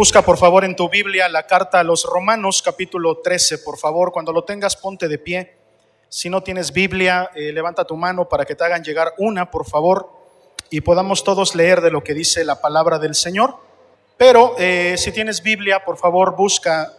Busca por favor en tu Biblia la carta a los Romanos capítulo 13, por favor, cuando lo tengas ponte de pie. Si no tienes Biblia, eh, levanta tu mano para que te hagan llegar una, por favor, y podamos todos leer de lo que dice la palabra del Señor. Pero eh, si tienes Biblia, por favor, busca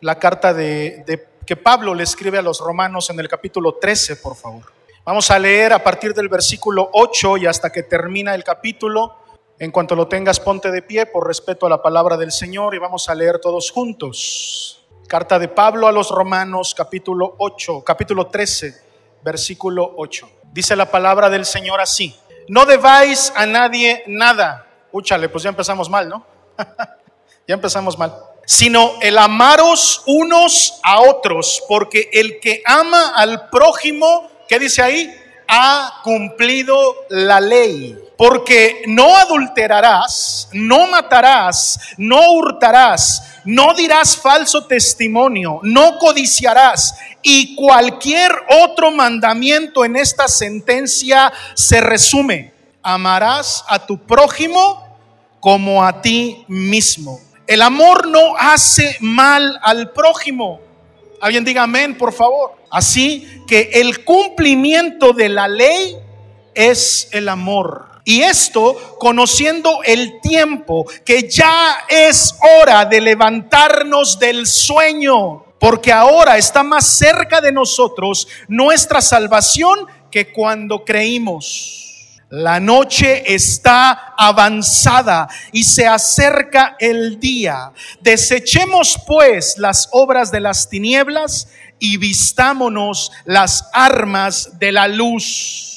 la carta de, de que Pablo le escribe a los romanos en el capítulo 13, por favor. Vamos a leer a partir del versículo 8 y hasta que termina el capítulo. En cuanto lo tengas, ponte de pie por respeto a la palabra del Señor y vamos a leer todos juntos. Carta de Pablo a los Romanos, capítulo 8, capítulo 13, versículo 8. Dice la palabra del Señor así: No debáis a nadie nada. Úchale, pues ya empezamos mal, ¿no? ya empezamos mal. Sino el amaros unos a otros, porque el que ama al prójimo, ¿qué dice ahí? Ha cumplido la ley. Porque no adulterarás, no matarás, no hurtarás, no dirás falso testimonio, no codiciarás. Y cualquier otro mandamiento en esta sentencia se resume. Amarás a tu prójimo como a ti mismo. El amor no hace mal al prójimo. Alguien diga amén, por favor. Así que el cumplimiento de la ley es el amor. Y esto conociendo el tiempo, que ya es hora de levantarnos del sueño, porque ahora está más cerca de nosotros nuestra salvación que cuando creímos. La noche está avanzada y se acerca el día. Desechemos pues las obras de las tinieblas y vistámonos las armas de la luz.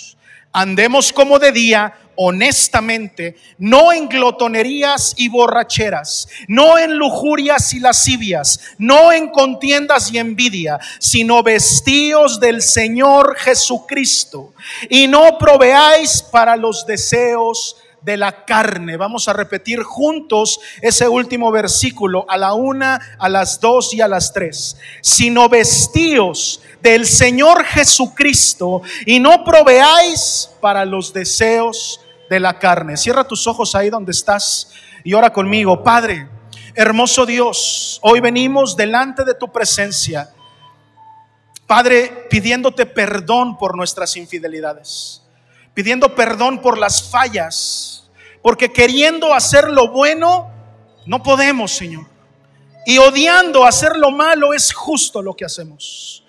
Andemos como de día honestamente, no en glotonerías y borracheras, no en lujurias y lascivias, no en contiendas y envidia, sino vestíos del Señor Jesucristo. Y no proveáis para los deseos de la carne. Vamos a repetir juntos ese último versículo a la una, a las dos y a las tres. Sino vestíos del Señor Jesucristo y no proveáis para los deseos de la carne. Cierra tus ojos ahí donde estás y ora conmigo. Padre, hermoso Dios, hoy venimos delante de tu presencia. Padre, pidiéndote perdón por nuestras infidelidades, pidiendo perdón por las fallas, porque queriendo hacer lo bueno, no podemos, Señor. Y odiando hacer lo malo es justo lo que hacemos.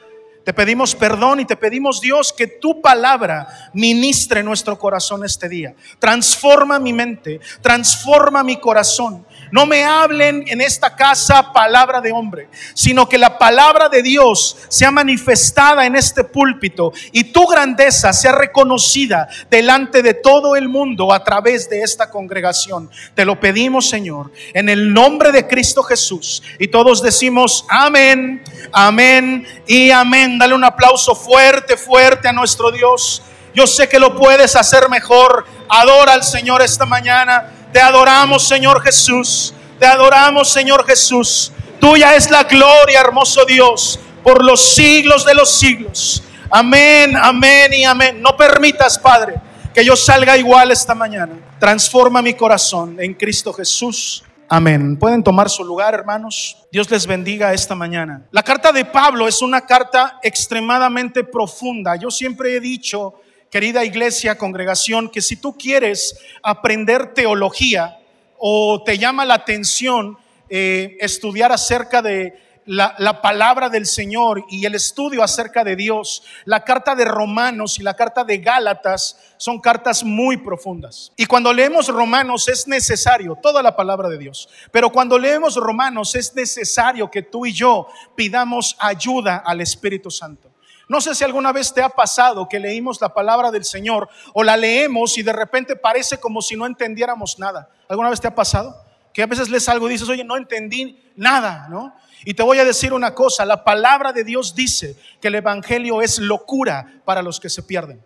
Te pedimos perdón y te pedimos Dios que tu palabra ministre nuestro corazón este día. Transforma mi mente, transforma mi corazón. No me hablen en esta casa palabra de hombre, sino que la palabra de Dios sea manifestada en este púlpito y tu grandeza sea reconocida delante de todo el mundo a través de esta congregación. Te lo pedimos, Señor, en el nombre de Cristo Jesús. Y todos decimos amén, amén y amén. Dale un aplauso fuerte, fuerte a nuestro Dios. Yo sé que lo puedes hacer mejor. Adora al Señor esta mañana. Te adoramos, Señor Jesús. Te adoramos, Señor Jesús. Tuya es la gloria, hermoso Dios, por los siglos de los siglos. Amén, amén y amén. No permitas, Padre, que yo salga igual esta mañana. Transforma mi corazón en Cristo Jesús. Amén. Pueden tomar su lugar, hermanos. Dios les bendiga esta mañana. La carta de Pablo es una carta extremadamente profunda. Yo siempre he dicho querida iglesia, congregación, que si tú quieres aprender teología o te llama la atención eh, estudiar acerca de la, la, palabra del Señor y el estudio acerca de Dios, la carta de Romanos y la carta de Gálatas son cartas muy profundas. Y cuando leemos Romanos es necesario, toda la palabra de Dios, pero cuando leemos Romanos es necesario que tú y yo pidamos ayuda al Espíritu Santo. No sé si alguna vez te ha pasado que leímos la palabra del Señor o la leemos y de repente parece como si no entendiéramos nada. ¿Alguna vez te ha pasado? Que a veces lees algo y dices, oye, no entendí nada, ¿no? Y te voy a decir una cosa, la palabra de Dios dice que el Evangelio es locura para los que se pierden.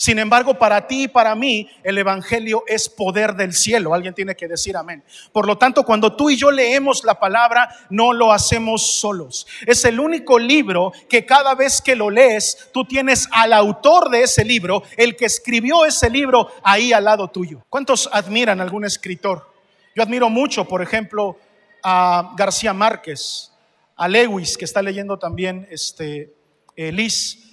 Sin embargo, para ti y para mí, el Evangelio es poder del cielo. Alguien tiene que decir amén. Por lo tanto, cuando tú y yo leemos la palabra, no lo hacemos solos. Es el único libro que cada vez que lo lees, tú tienes al autor de ese libro, el que escribió ese libro, ahí al lado tuyo. ¿Cuántos admiran algún escritor? Yo admiro mucho, por ejemplo, a García Márquez, a Lewis, que está leyendo también este, eh, Liz.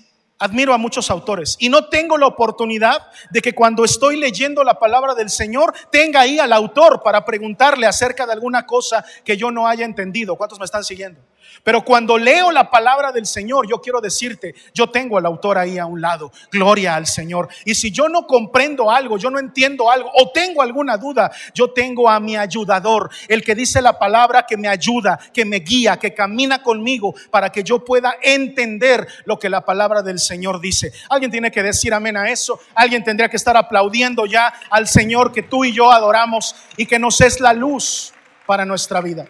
Admiro a muchos autores y no tengo la oportunidad de que cuando estoy leyendo la palabra del Señor tenga ahí al autor para preguntarle acerca de alguna cosa que yo no haya entendido. ¿Cuántos me están siguiendo? Pero cuando leo la palabra del Señor, yo quiero decirte, yo tengo al autor ahí a un lado, gloria al Señor. Y si yo no comprendo algo, yo no entiendo algo o tengo alguna duda, yo tengo a mi ayudador, el que dice la palabra que me ayuda, que me guía, que camina conmigo para que yo pueda entender lo que la palabra del Señor dice. Alguien tiene que decir amén a eso. Alguien tendría que estar aplaudiendo ya al Señor que tú y yo adoramos y que nos es la luz para nuestra vida.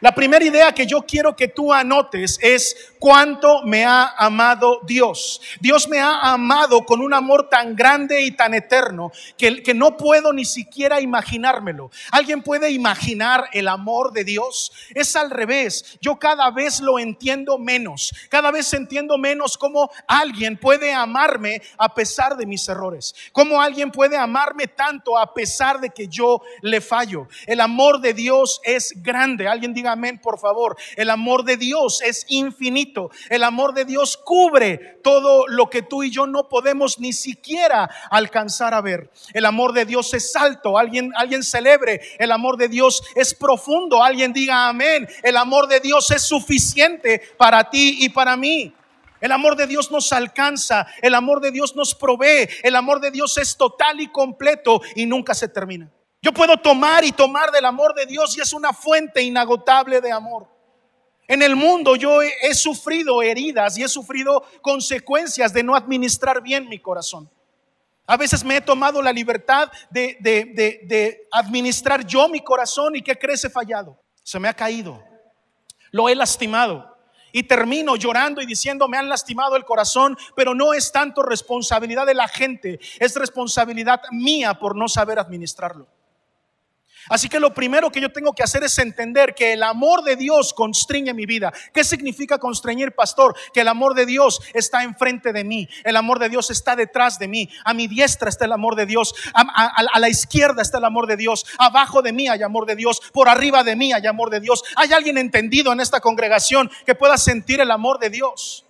La primera idea que yo quiero que tú anotes es cuánto me ha amado Dios. Dios me ha amado con un amor tan grande y tan eterno que, que no puedo ni siquiera imaginármelo. ¿Alguien puede imaginar el amor de Dios? Es al revés. Yo cada vez lo entiendo menos. Cada vez entiendo menos cómo alguien puede amarme a pesar de mis errores. Cómo alguien puede amarme tanto a pesar de que yo le fallo. El amor de Dios es grande. Alguien diga amén, por favor. El amor de Dios es infinito el amor de Dios cubre todo lo que tú y yo no podemos ni siquiera alcanzar a ver. El amor de Dios es alto. Alguien, alguien celebre. El amor de Dios es profundo. Alguien diga amén. El amor de Dios es suficiente para ti y para mí. El amor de Dios nos alcanza, el amor de Dios nos provee, el amor de Dios es total y completo y nunca se termina. Yo puedo tomar y tomar del amor de Dios y es una fuente inagotable de amor. En el mundo yo he, sufrido heridas y he sufrido consecuencias de no administrar bien mi corazón. A veces me he tomado la libertad de, de, administrar yo mi corazón y que crece fallado. Se me ha caído. Lo he lastimado. Y termino llorando y diciendo, me han lastimado el corazón, pero no es tanto responsabilidad de la gente, es responsabilidad mía por no saber administrarlo. Así que lo primero que yo tengo que hacer es entender que el amor de Dios constriñe mi vida. ¿Qué significa constreñir, pastor? Que el amor de Dios está enfrente de mí, el amor de Dios está detrás de mí, a mi diestra está el amor de Dios, a, la izquierda está el amor de Dios, abajo de mí hay amor de Dios, por arriba de mí hay amor de Dios. ¿Hay alguien entendido en esta congregación que pueda sentir el amor de Dios?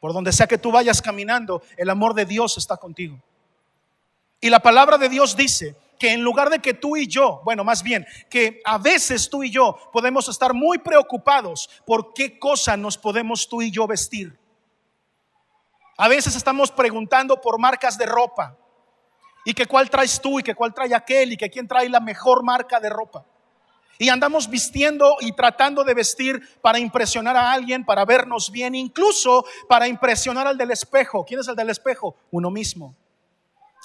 Por donde sea que tú vayas caminando, el amor de Dios está contigo. Y la palabra de Dios dice que en lugar de que tú y yo, bueno, más bien, que a veces tú y yo podemos estar muy preocupados por qué cosa nos podemos tú y yo vestir. A veces estamos preguntando por marcas de ropa y que cuál traes tú y que cuál trae aquel y que quién trae la mejor marca de ropa. Y andamos vistiendo y tratando de vestir para impresionar a alguien, para vernos bien, incluso para impresionar al del espejo. ¿Quién es el del espejo? Uno mismo.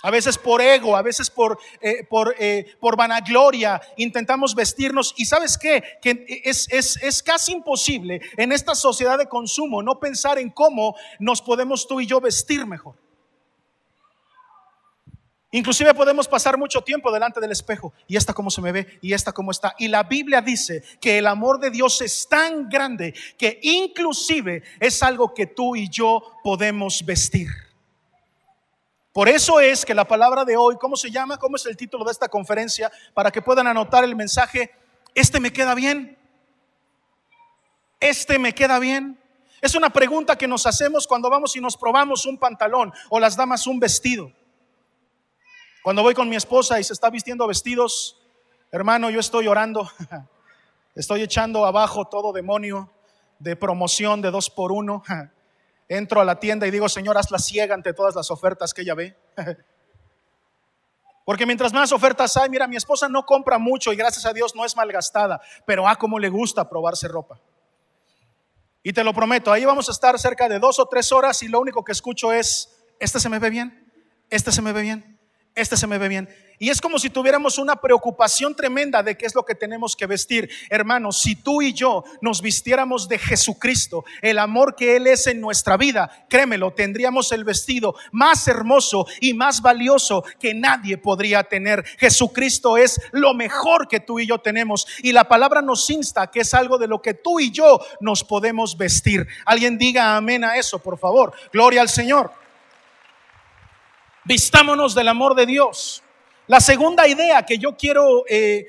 A veces por ego, a veces por, eh, por, eh, por, vanagloria intentamos vestirnos. Y sabes qué? Que es, es, casi imposible en esta sociedad de consumo no pensar en cómo nos podemos tú y yo vestir mejor. Inclusive podemos pasar mucho tiempo delante del espejo y esta cómo se me ve y esta cómo está. Y la Biblia dice que el amor de Dios es tan grande que inclusive es algo que tú y yo podemos vestir. Por eso es que la palabra de hoy, ¿cómo se llama? ¿Cómo es el título de esta conferencia? Para que puedan anotar el mensaje, ¿este me queda bien? ¿Este me queda bien? Es una pregunta que nos hacemos cuando vamos y nos probamos un pantalón o las damas un vestido. Cuando voy con mi esposa y se está vistiendo vestidos, hermano, yo estoy orando, estoy echando abajo todo demonio de promoción de dos por uno. entro a la tienda y digo, Señor, hazla ciega ante todas las ofertas que ella ve. Porque mientras más ofertas hay, mira, mi esposa no compra mucho y gracias a Dios no es malgastada, pero ah, cómo le gusta probarse ropa. Y te lo prometo, ahí vamos a estar cerca de dos o tres horas y lo único que escucho es, este se me ve bien, este se me ve bien, este se me ve bien. Y es como si tuviéramos una preocupación tremenda de qué es lo que tenemos que vestir. Hermanos, si tú y yo nos vistiéramos de Jesucristo, el amor que Él es en nuestra vida, créemelo, tendríamos el vestido más hermoso y más valioso que nadie podría tener. Jesucristo es lo mejor que tú y yo tenemos. Y la palabra nos insta que es algo de lo que tú y yo nos podemos vestir. Alguien diga amén a eso, por favor. Gloria al Señor. Vistámonos del amor de Dios. La segunda idea que yo quiero eh,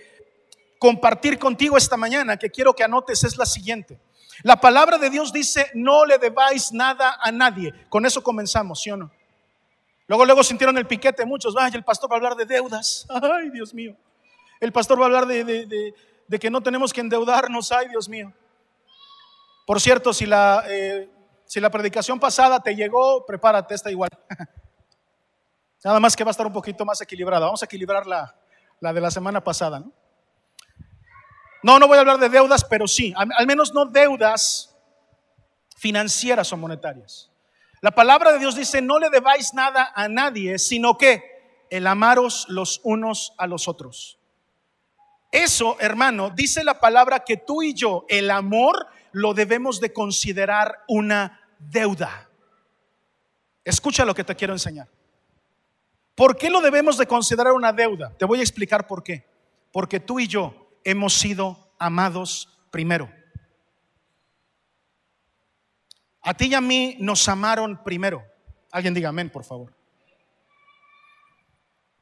compartir contigo esta mañana, que quiero que anotes, es la siguiente. La palabra de Dios dice, no le debáis nada a nadie. Con eso comenzamos, ¿sí o no? Luego, luego sintieron el piquete muchos, vaya, el pastor va a hablar de deudas. Ay, Dios mío. El pastor va a hablar de, que no tenemos que endeudarnos. Ay, Dios mío. Por cierto, si la, eh, si la predicación pasada te llegó, prepárate, está igual. Nada más que va a estar un poquito más equilibrada. Vamos a equilibrar la, la de la semana pasada, ¿no? No, no voy a hablar de deudas, pero sí, al menos no deudas financieras o monetarias. La palabra de Dios dice, no le debáis nada a nadie, sino que el amaros los unos a los otros. Eso, hermano, dice la palabra que tú y yo, el amor, lo debemos de considerar una deuda. Escucha lo que te quiero enseñar. ¿Por qué lo debemos de considerar una deuda? Te voy a explicar por qué. Porque tú y yo hemos sido amados primero. A ti y a mí nos amaron primero. Alguien diga amén, por favor.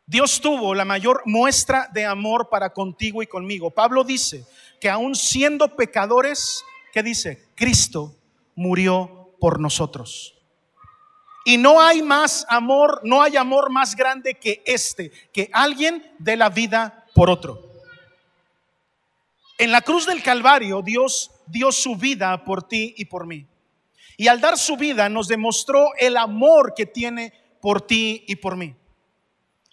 Dios tuvo la mayor muestra de amor para contigo y conmigo. Pablo dice que aún siendo pecadores, ¿qué dice? Cristo murió por nosotros. Y no hay más amor, no hay amor más grande que este, que alguien dé la vida por otro. En la cruz del Calvario Dios dio su vida por ti y por mí. Y al dar su vida nos demostró el amor que tiene por ti y por mí.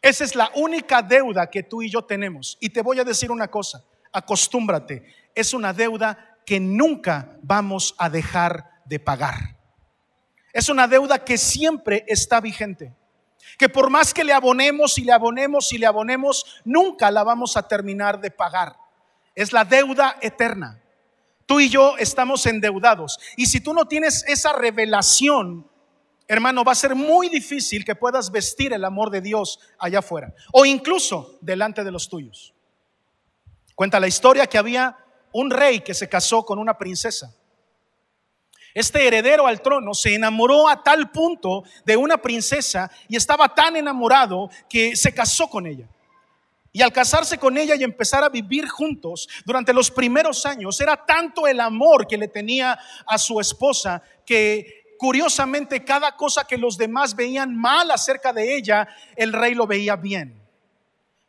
Esa es la única deuda que tú y yo tenemos. Y te voy a decir una cosa, acostúmbrate, es una deuda que nunca vamos a dejar de pagar. Es una deuda que siempre está vigente. Que por más que le abonemos y le abonemos y le abonemos, nunca la vamos a terminar de pagar es la deuda eterna. Tú y yo estamos endeudados. Y si tú no tienes esa revelación, hermano, va a ser muy difícil que puedas vestir el amor de Dios allá afuera. O incluso delante de los tuyos. Cuenta la historia que había un rey que se casó con una princesa. Este heredero al trono se enamoró a tal punto de una princesa y estaba tan enamorado que se casó con ella. Y al casarse con ella y empezar a vivir juntos durante los primeros años, era tanto el amor que le tenía a su esposa que curiosamente cada cosa que los demás veían mal acerca de ella, el rey lo veía bien.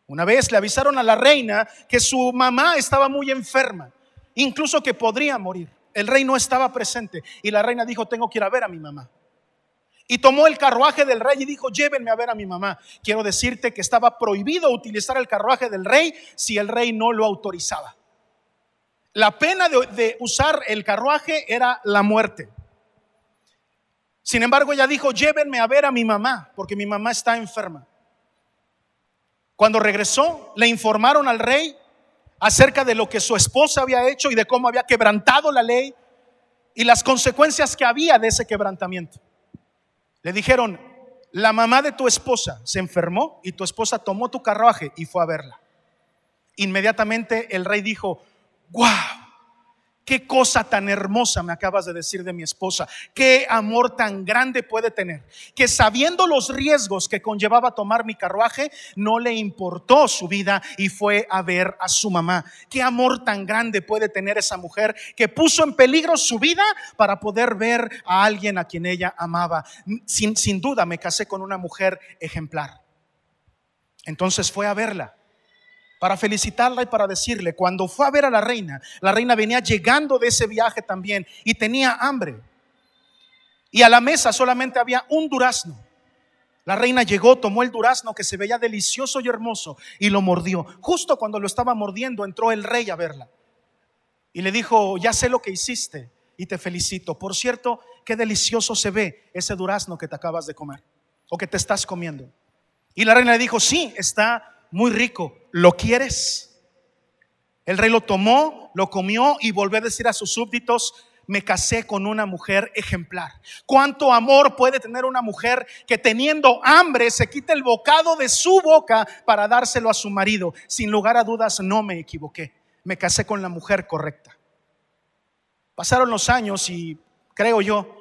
Una vez le avisaron a la reina que su mamá estaba muy enferma, incluso que podría morir. El rey no estaba presente y la reina dijo, tengo que ir a ver a mi mamá. Y tomó el carruaje del rey y dijo, llévenme a ver a mi mamá. Quiero decirte que estaba prohibido utilizar el carruaje del rey si el rey no lo autorizaba. La pena de, usar el carruaje era la muerte. Sin embargo, ella dijo, llévenme a ver a mi mamá, porque mi mamá está enferma. Cuando regresó, le informaron al rey acerca de lo que su esposa había hecho y de cómo había quebrantado la ley y las consecuencias que había de ese quebrantamiento. Le dijeron, la mamá de tu esposa se enfermó y tu esposa tomó tu carruaje y fue a verla. Inmediatamente el rey dijo, wow, Qué cosa tan hermosa me acabas de decir de mi esposa. Qué amor tan grande puede tener. Que sabiendo los riesgos que conllevaba tomar mi carruaje, no le importó su vida y fue a ver a su mamá. Qué amor tan grande puede tener esa mujer que puso en peligro su vida para poder ver a alguien a quien ella amaba. Sin, sin duda me casé con una mujer ejemplar. Entonces fue a verla para felicitarla y para decirle, cuando fue a ver a la reina, la reina venía llegando de ese viaje también y tenía hambre. Y a la mesa solamente había un durazno. La reina llegó, tomó el durazno que se veía delicioso y hermoso y lo mordió. Justo cuando lo estaba mordiendo entró el rey a verla. Y le dijo, ya sé lo que hiciste y te felicito. Por cierto, qué delicioso se ve ese durazno que te acabas de comer o que te estás comiendo. Y la reina le dijo, sí, está muy rico, ¿lo quieres? El rey lo tomó, lo comió y volvió a decir a sus súbditos, me casé con una mujer ejemplar. ¿Cuánto amor puede tener una mujer que teniendo hambre se quita el bocado de su boca para dárselo a su marido? Sin lugar a dudas, no me equivoqué. Me casé con la mujer correcta. Pasaron los años y creo yo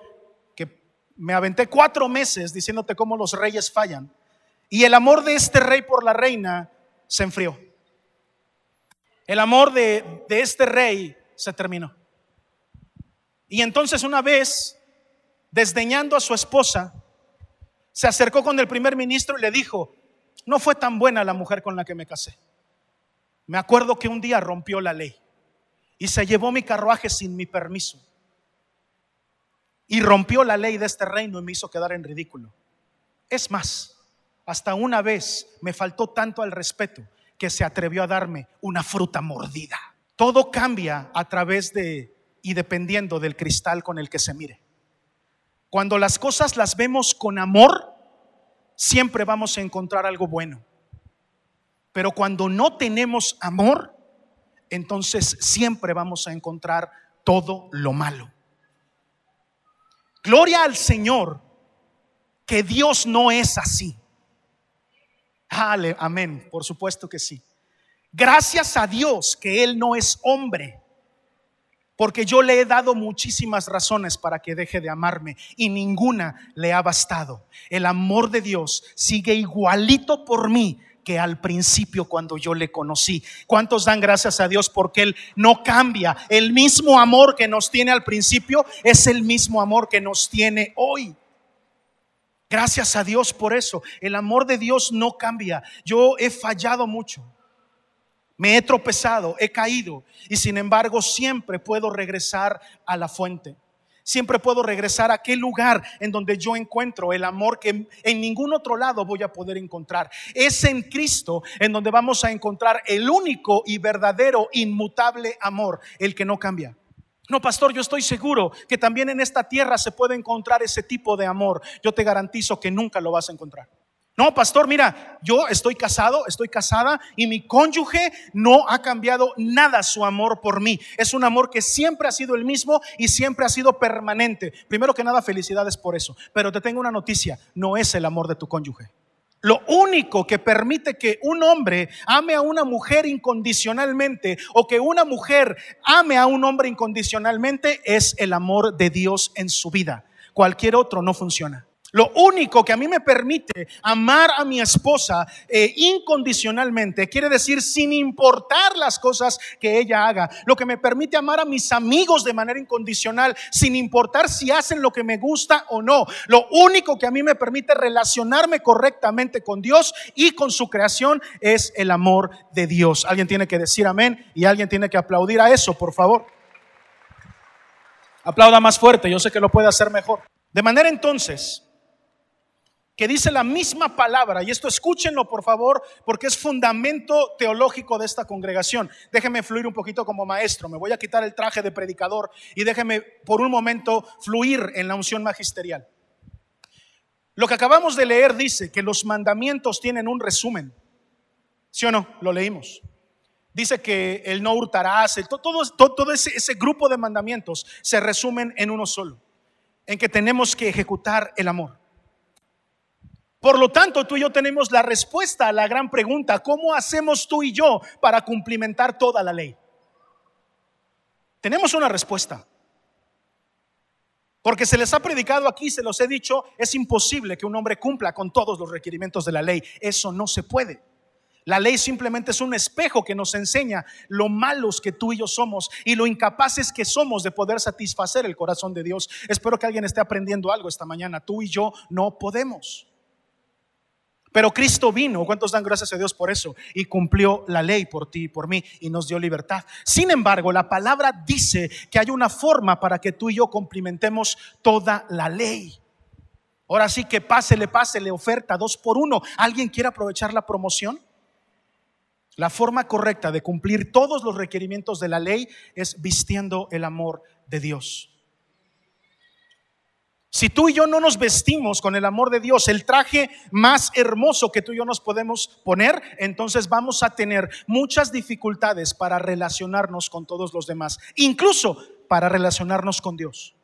que me aventé cuatro meses diciéndote cómo los reyes fallan. Y el amor de este rey por la reina se enfrió. El amor de, de este rey se terminó. Y entonces una vez, desdeñando a su esposa, se acercó con el primer ministro y le dijo, no fue tan buena la mujer con la que me casé. Me acuerdo que un día rompió la ley y se llevó mi carruaje sin mi permiso. Y rompió la ley de este reino y me hizo quedar en ridículo. Es más, hasta una vez me faltó tanto al respeto que se atrevió a darme una fruta mordida. Todo cambia a través de y dependiendo del cristal con el que se mire. Cuando las cosas las vemos con amor, siempre vamos a encontrar algo bueno. Pero cuando no tenemos amor, entonces siempre vamos a encontrar todo lo malo. Gloria al Señor, que Dios no es así. Amén, por supuesto que sí. Gracias a Dios que Él no es hombre porque yo le he dado muchísimas razones para que deje de amarme y ninguna le ha bastado. El amor de Dios sigue igualito por mí que al principio cuando yo le conocí. ¿Cuántos dan gracias a Dios porque Él no cambia? El mismo amor que nos tiene al principio es el mismo amor que nos tiene hoy. Gracias a Dios por eso. El amor de Dios no cambia. Yo he fallado mucho. Me he tropezado, he caído y sin embargo siempre puedo regresar a la fuente. Siempre puedo regresar a aquel lugar en donde yo encuentro el amor que en ningún otro lado voy a poder encontrar. Es en Cristo en donde vamos a encontrar el único y verdadero, inmutable amor, el que no cambia. No, pastor, yo estoy seguro que también en esta tierra se puede encontrar ese tipo de amor. Yo te garantizo que nunca lo vas a encontrar. No, pastor, mira, yo estoy casado, estoy casada y mi cónyuge no ha cambiado nada su amor por mí. Es un amor que siempre ha sido el mismo y siempre ha sido permanente. Primero que nada, felicidades por eso. Pero te tengo una noticia, no es el amor de tu cónyuge. Lo único que permite que un hombre ame a una mujer incondicionalmente o que una mujer ame a un hombre incondicionalmente es el amor de Dios en su vida. Cualquier otro no funciona. Lo único que a mí me permite amar a mi esposa eh, incondicionalmente, quiere decir sin importar las cosas que ella haga. Lo que me permite amar a mis amigos de manera incondicional, sin importar si hacen lo que me gusta o no. Lo único que a mí me permite relacionarme correctamente con Dios y con su creación es el amor de Dios. Alguien tiene que decir amén y alguien tiene que aplaudir a eso, por favor. Aplauda más fuerte, yo sé que lo puede hacer mejor. De manera entonces que dice la misma palabra, y esto escúchenlo por favor, porque es fundamento teológico de esta congregación. Déjeme fluir un poquito como maestro, me voy a quitar el traje de predicador y déjeme por un momento fluir en la unción magisterial. Lo que acabamos de leer dice que los mandamientos tienen un resumen. ¿Sí o no? Lo leímos. Dice que el no hurtarás, todo, todo, ese, ese grupo de mandamientos se resumen en uno solo, en que tenemos que ejecutar el amor. Por lo tanto, tú y yo tenemos la respuesta a la gran pregunta, ¿cómo hacemos tú y yo para cumplimentar toda la ley? Tenemos una respuesta. Porque se les ha predicado aquí, se los he dicho, es imposible que un hombre cumpla con todos los requerimientos de la ley. Eso no se puede. La ley simplemente es un espejo que nos enseña lo malos que tú y yo somos y lo incapaces que somos de poder satisfacer el corazón de Dios. Espero que alguien esté aprendiendo algo esta mañana. Tú y yo no podemos. Pero Cristo vino, ¿cuántos dan gracias a Dios por eso? Y cumplió la ley por ti y por mí y nos dio libertad. Sin embargo, la palabra dice que hay una forma para que tú y yo cumplimentemos toda la ley. Ahora sí que pásele, pásele, oferta dos por uno. ¿Alguien quiere aprovechar la promoción? La forma correcta de cumplir todos los requerimientos de la ley es vistiendo el amor de Dios. Si tú y yo no nos vestimos con el amor de Dios, el traje más hermoso que tú y yo nos podemos poner, entonces vamos a tener muchas dificultades para relacionarnos con todos los demás, incluso para relacionarnos con Dios.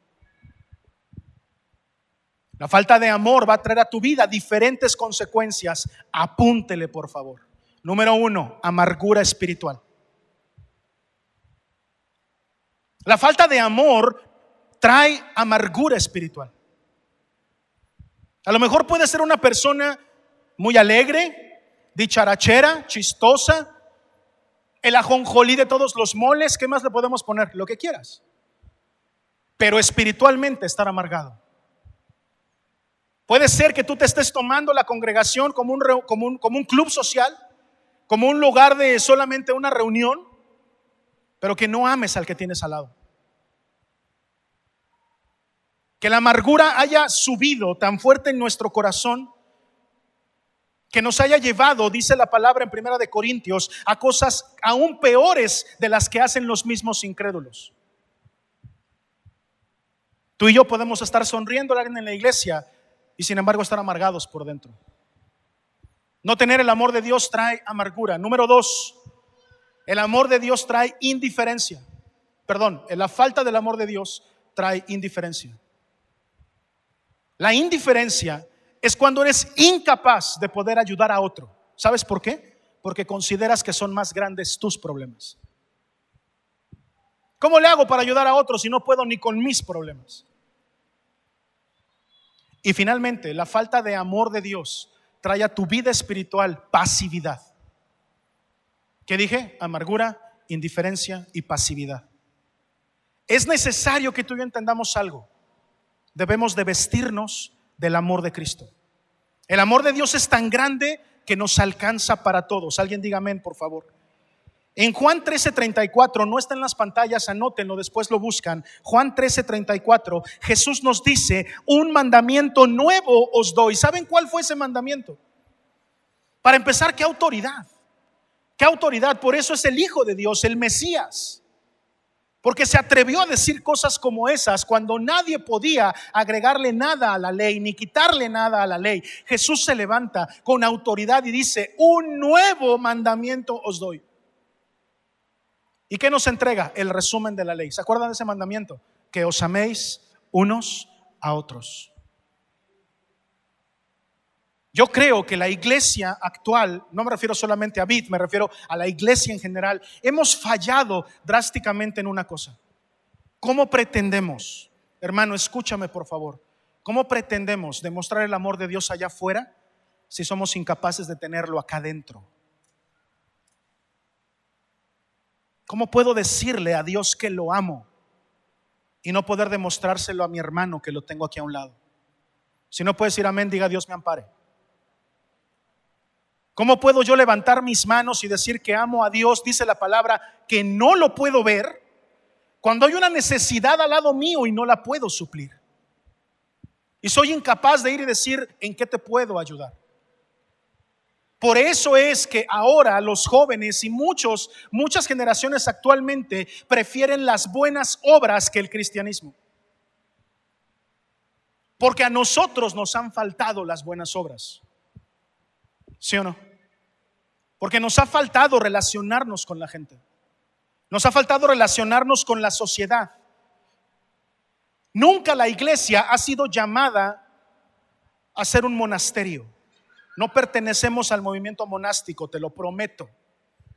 La falta de amor va a traer a tu vida diferentes consecuencias. Apúntele, por favor. Número uno, amargura espiritual. La falta de amor trae amargura espiritual. A lo mejor puede ser una persona muy alegre, dicharachera, chistosa, el ajonjolí de todos los moles, ¿qué más le podemos poner? Lo que quieras. Pero espiritualmente estar amargado. Puede ser que tú te estés tomando la congregación como un, como un, como un club social, como un lugar de solamente una reunión, pero que no ames al que tienes al lado. Que la amargura haya subido tan fuerte en nuestro corazón que nos haya llevado, dice la palabra en Primera de Corintios, a cosas aún peores de las que hacen los mismos incrédulos. Tú y yo podemos estar sonriendo en la iglesia y sin embargo estar amargados por dentro. No tener el amor de Dios trae amargura. Número dos, el amor de Dios trae indiferencia. Perdón, la falta del amor de Dios trae indiferencia. La indiferencia es cuando eres incapaz de poder ayudar a otro. ¿Sabes por qué? Porque consideras que son más grandes tus problemas. ¿Cómo le hago para ayudar a otro si no puedo ni con mis problemas? Y finalmente, la falta de amor de Dios trae a tu vida espiritual pasividad. ¿Qué dije? Amargura, indiferencia y pasividad. Es necesario que tú y yo entendamos algo. Debemos de vestirnos del amor de Cristo. El amor de Dios es tan grande que nos alcanza para todos. Alguien diga amén, por favor. En Juan 13:34, no está en las pantallas, anótenlo, después lo buscan. Juan 13:34, Jesús nos dice, un mandamiento nuevo os doy. ¿Saben cuál fue ese mandamiento? Para empezar, ¿qué autoridad? ¿Qué autoridad? Por eso es el Hijo de Dios, el Mesías. Porque se atrevió a decir cosas como esas cuando nadie podía agregarle nada a la ley ni quitarle nada a la ley. Jesús se levanta con autoridad y dice, un nuevo mandamiento os doy. ¿Y qué nos entrega? El resumen de la ley. ¿Se acuerdan de ese mandamiento? Que os améis unos a otros. Yo creo que la iglesia actual, no me refiero solamente a BIT, me refiero a la iglesia en general, hemos fallado drásticamente en una cosa. ¿Cómo pretendemos, hermano, escúchame por favor, cómo pretendemos demostrar el amor de Dios allá afuera si somos incapaces de tenerlo acá dentro? ¿Cómo puedo decirle a Dios que lo amo y no poder demostrárselo a mi hermano que lo tengo aquí a un lado? Si no puede decir amén, diga Dios me ampare. ¿Cómo puedo yo levantar mis manos y decir que amo a Dios? Dice la palabra que no lo puedo ver cuando hay una necesidad al lado mío y no la puedo suplir. Y soy incapaz de ir y decir en qué te puedo ayudar. Por eso es que ahora los jóvenes y muchos, muchas generaciones actualmente prefieren las buenas obras que el cristianismo. Porque a nosotros nos han faltado las buenas obras. ¿Sí o no? Porque nos ha faltado relacionarnos con la gente. Nos ha faltado relacionarnos con la sociedad. Nunca la iglesia ha sido llamada a ser un monasterio. No pertenecemos al movimiento monástico, te lo prometo.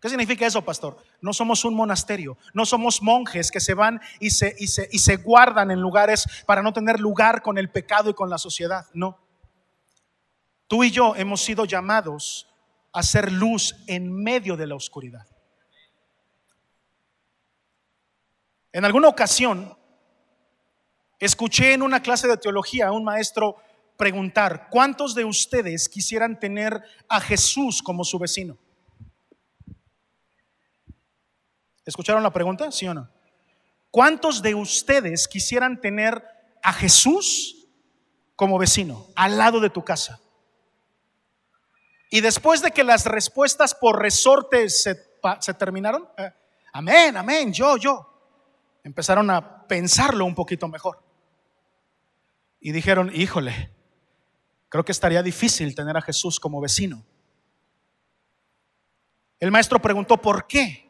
¿Qué significa eso, pastor? No somos un monasterio, no somos monjes que se van y se, y se, y se guardan en lugares para no tener lugar con el pecado y con la sociedad. No. Tú y yo hemos sido llamados a ser luz en medio de la oscuridad. En alguna ocasión, escuché en una clase de teología a un maestro preguntar, ¿cuántos de ustedes quisieran tener a Jesús como su vecino? ¿Escucharon la pregunta? ¿Sí o no? ¿Cuántos de ustedes quisieran tener a Jesús como vecino, al lado de tu casa? Y después de que las respuestas por resorte se, terminaron, eh, amén, amén, yo, yo, empezaron a pensarlo un poquito mejor. Y dijeron, híjole, creo que estaría difícil tener a Jesús como vecino. El maestro preguntó, ¿por qué?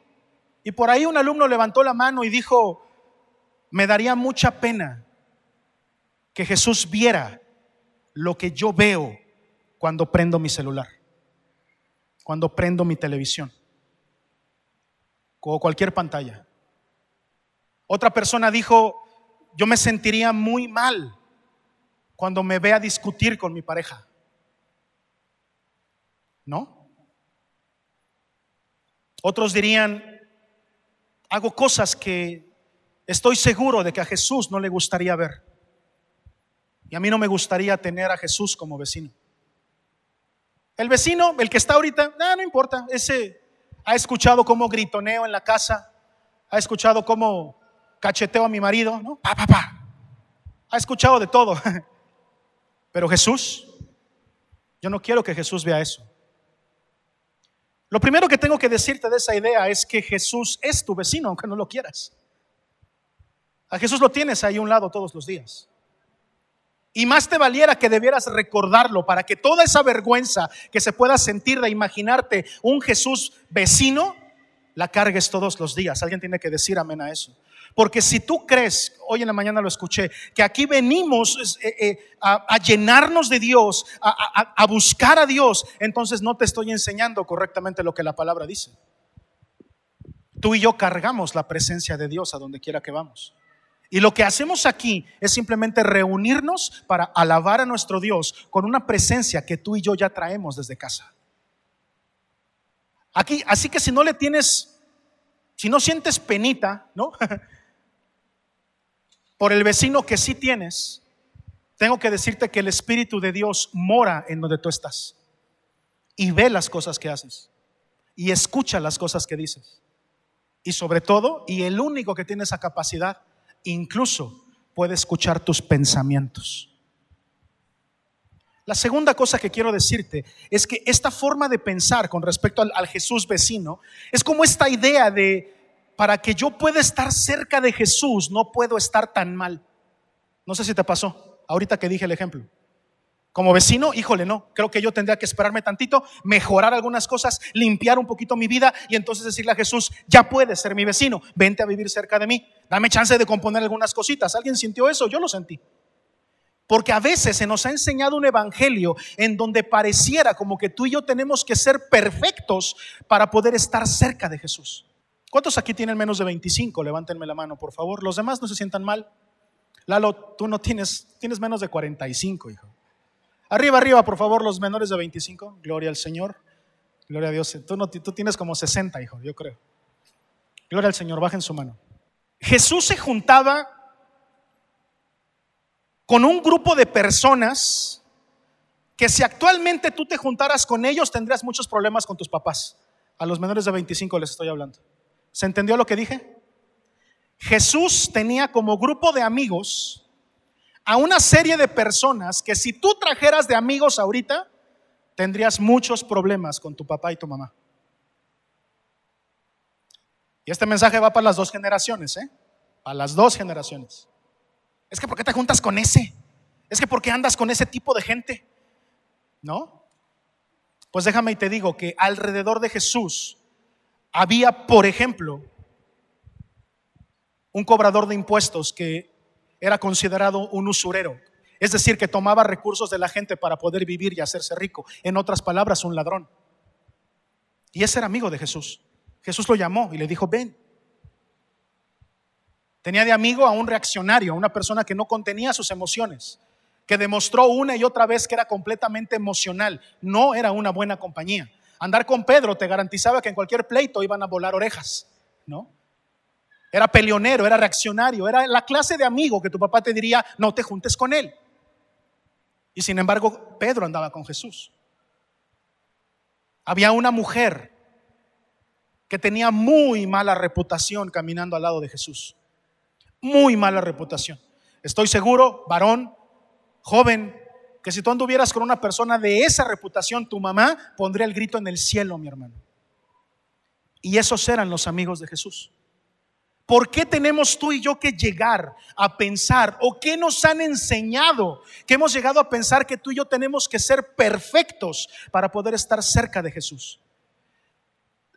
Y por ahí un alumno levantó la mano y dijo, me daría mucha pena que Jesús viera lo que yo veo cuando prendo mi celular cuando prendo mi televisión o cualquier pantalla. Otra persona dijo, yo me sentiría muy mal cuando me vea discutir con mi pareja. ¿No? Otros dirían, hago cosas que estoy seguro de que a Jesús no le gustaría ver. Y a mí no me gustaría tener a Jesús como vecino. El vecino, el que está ahorita, ah, no importa, ese ha escuchado cómo gritoneo en la casa, ha escuchado cómo cacheteo a mi marido, ¿no? Pa, pa, pa. Ha escuchado de todo. Pero Jesús, yo no quiero que Jesús vea eso. Lo primero que tengo que decirte de esa idea es que Jesús es tu vecino, aunque no lo quieras. A Jesús lo tienes ahí a un lado todos los días. Y más te valiera que debieras recordarlo para que toda esa vergüenza que se pueda sentir de imaginarte un Jesús vecino, la cargues todos los días. Alguien tiene que decir amén a eso. Porque si tú crees, hoy en la mañana lo escuché, que aquí venimos eh, eh, a, llenarnos de Dios, a buscar a Dios, entonces no te estoy enseñando correctamente lo que la palabra dice. Tú y yo cargamos la presencia de Dios a donde quiera que vamos. Y lo que hacemos aquí es simplemente reunirnos para alabar a nuestro Dios con una presencia que tú y yo ya traemos desde casa. Aquí, así que si no le tienes, si no sientes penita, ¿no? Por el vecino que sí tienes, tengo que decirte que el Espíritu de Dios mora en donde tú estás y ve las cosas que haces y escucha las cosas que dices. Y sobre todo, y el único que tiene esa capacidad incluso puede escuchar tus pensamientos. La segunda cosa que quiero decirte es que esta forma de pensar con respecto al, Jesús vecino es como esta idea de, para que yo pueda estar cerca de Jesús, no puedo estar tan mal. No sé si te pasó, ahorita que dije el ejemplo. Como vecino, híjole, no, creo que yo tendría que esperarme tantito, mejorar algunas cosas, limpiar un poquito mi vida y entonces decirle a Jesús, ya puedes ser mi vecino, vente a vivir cerca de mí, dame chance de componer algunas cositas. ¿Alguien sintió eso? Yo lo sentí. Porque a veces se nos ha enseñado un evangelio en donde pareciera como que tú y yo tenemos que ser perfectos para poder estar cerca de Jesús. ¿Cuántos aquí tienen menos de 25? Levántenme la mano, por favor. Los demás no se sientan mal. Lalo, tú no tienes, tienes menos de 45, hijo. Arriba, arriba, por favor, los menores de 25. Gloria al Señor. Gloria a Dios. Tú, no, tú tienes como 60, hijo, yo creo. Gloria al Señor, bajen su mano. Jesús se juntaba con un grupo de personas que si actualmente tú te juntaras con ellos tendrías muchos problemas con tus papás. A los menores de 25 les estoy hablando. ¿Se entendió lo que dije? Jesús tenía como grupo de amigos a una serie de personas que si tú trajeras de amigos ahorita, tendrías muchos problemas con tu papá y tu mamá. Y este mensaje va para las dos generaciones, ¿eh? Para las dos generaciones. Es que ¿por qué te juntas con ese? Es que ¿por qué andas con ese tipo de gente? ¿No? Pues déjame y te digo que alrededor de Jesús había, por ejemplo, un cobrador de impuestos que era considerado un usurero, es decir, que tomaba recursos de la gente para poder vivir y hacerse rico. En otras palabras, un ladrón. Y ese era amigo de Jesús. Jesús lo llamó y le dijo, ven. Tenía de amigo a un reaccionario, a una persona que no contenía sus emociones, que demostró una y otra vez que era completamente emocional. No era una buena compañía. Andar con Pedro te garantizaba que en cualquier pleito iban a volar orejas, ¿no? era peleonero, era reaccionario, era la clase de amigo que tu papá te diría, no te juntes con él. Y sin embargo, Pedro andaba con Jesús. Había una mujer que tenía muy mala reputación caminando al lado de Jesús. Muy mala reputación. Estoy seguro, varón, joven, que si tú anduvieras con una persona de esa reputación, tu mamá pondría el grito en el cielo, mi hermano. Y esos eran los amigos de Jesús. ¿Por qué tenemos tú y yo que llegar a pensar o qué nos han enseñado que hemos llegado a pensar que tú y yo tenemos que ser perfectos para poder estar cerca de Jesús?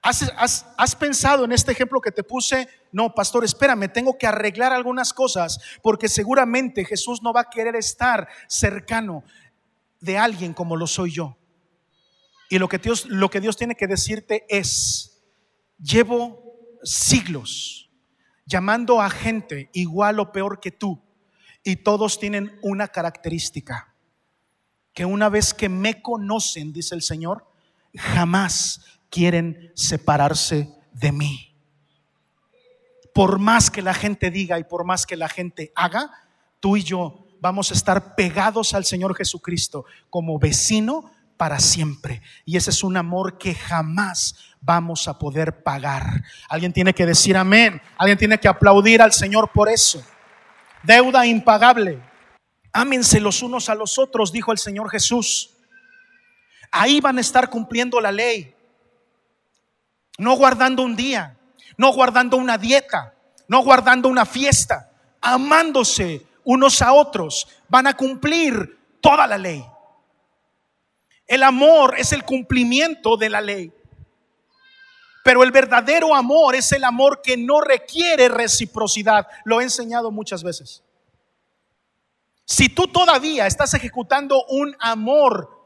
¿Has, pensado en este ejemplo que te puse? No, pastor, espérame, tengo que arreglar algunas cosas porque seguramente Jesús no va a querer estar cercano de alguien como lo soy yo. Y lo que Dios, lo que Dios tiene que decirte es, llevo siglos llamando a gente igual o peor que tú, y todos tienen una característica, que una vez que me conocen, dice el Señor, jamás quieren separarse de mí. Por más que la gente diga y por más que la gente haga, tú y yo vamos a estar pegados al Señor Jesucristo como vecino para siempre. Y ese es un amor que jamás vamos a poder pagar. Alguien tiene que decir amén. Alguien tiene que aplaudir al Señor por eso. Deuda impagable. Ámense los unos a los otros, dijo el Señor Jesús. Ahí van a estar cumpliendo la ley. No guardando un día, no guardando una dieta, no guardando una fiesta, amándose unos a otros. Van a cumplir toda la ley. El amor es el cumplimiento de la ley. Pero el verdadero amor es el amor que no requiere reciprocidad. Lo he enseñado muchas veces. Si tú todavía estás ejecutando un amor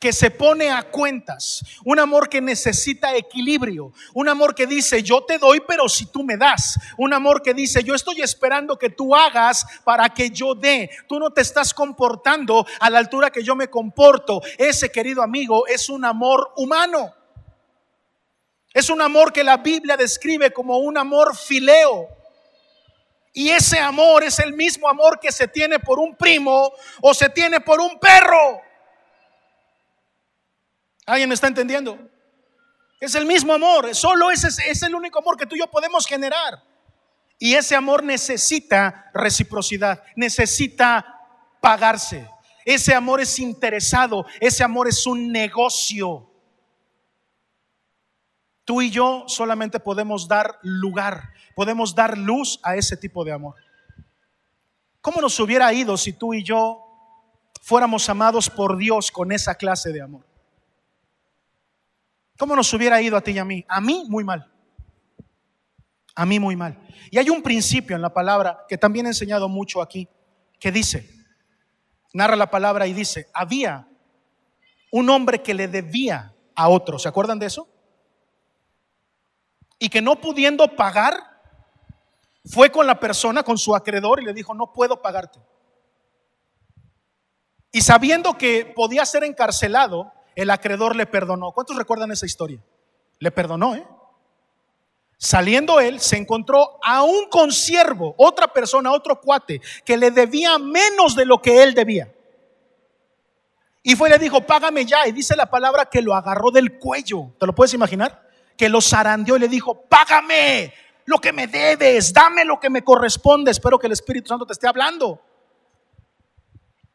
que se pone a cuentas, un amor que necesita equilibrio, un amor que dice, yo te doy, pero si tú me das, un amor que dice, yo estoy esperando que tú hagas para que yo dé, tú no te estás comportando a la altura que yo me comporto. Ese, querido amigo, es un amor humano. Es un amor que la Biblia describe como un amor fileo. Y ese amor es el mismo amor que se tiene por un primo o se tiene por un perro. ¿Alguien me está entendiendo? Es el mismo amor, solo ese es el único amor que tú y yo podemos generar. Y ese amor necesita reciprocidad, necesita pagarse. Ese amor es interesado, ese amor es un negocio. Tú y yo solamente podemos dar lugar, podemos dar luz a ese tipo de amor. ¿Cómo nos hubiera ido si tú y yo fuéramos amados por Dios con esa clase de amor? ¿Cómo nos hubiera ido a ti y a mí? A mí muy mal. A mí muy mal. Y hay un principio en la palabra que también he enseñado mucho aquí, que dice, narra la palabra y dice, había un hombre que le debía a otro. ¿Se acuerdan de eso? Y que no pudiendo pagar, fue con la persona, con su acreedor y le dijo, no puedo pagarte. Y sabiendo que podía ser encarcelado, el acreedor le perdonó. ¿Cuántos recuerdan esa historia? Le perdonó, ¿eh? Saliendo él, se encontró a un consiervo, otra persona, otro cuate, que le debía menos de lo que él debía. Y fue y le dijo, págame ya. Y dice la palabra que lo agarró del cuello. ¿Te lo puedes imaginar? Que lo zarandeó y le dijo, págame lo que me debes, dame lo que me corresponde. Espero que el Espíritu Santo te esté hablando.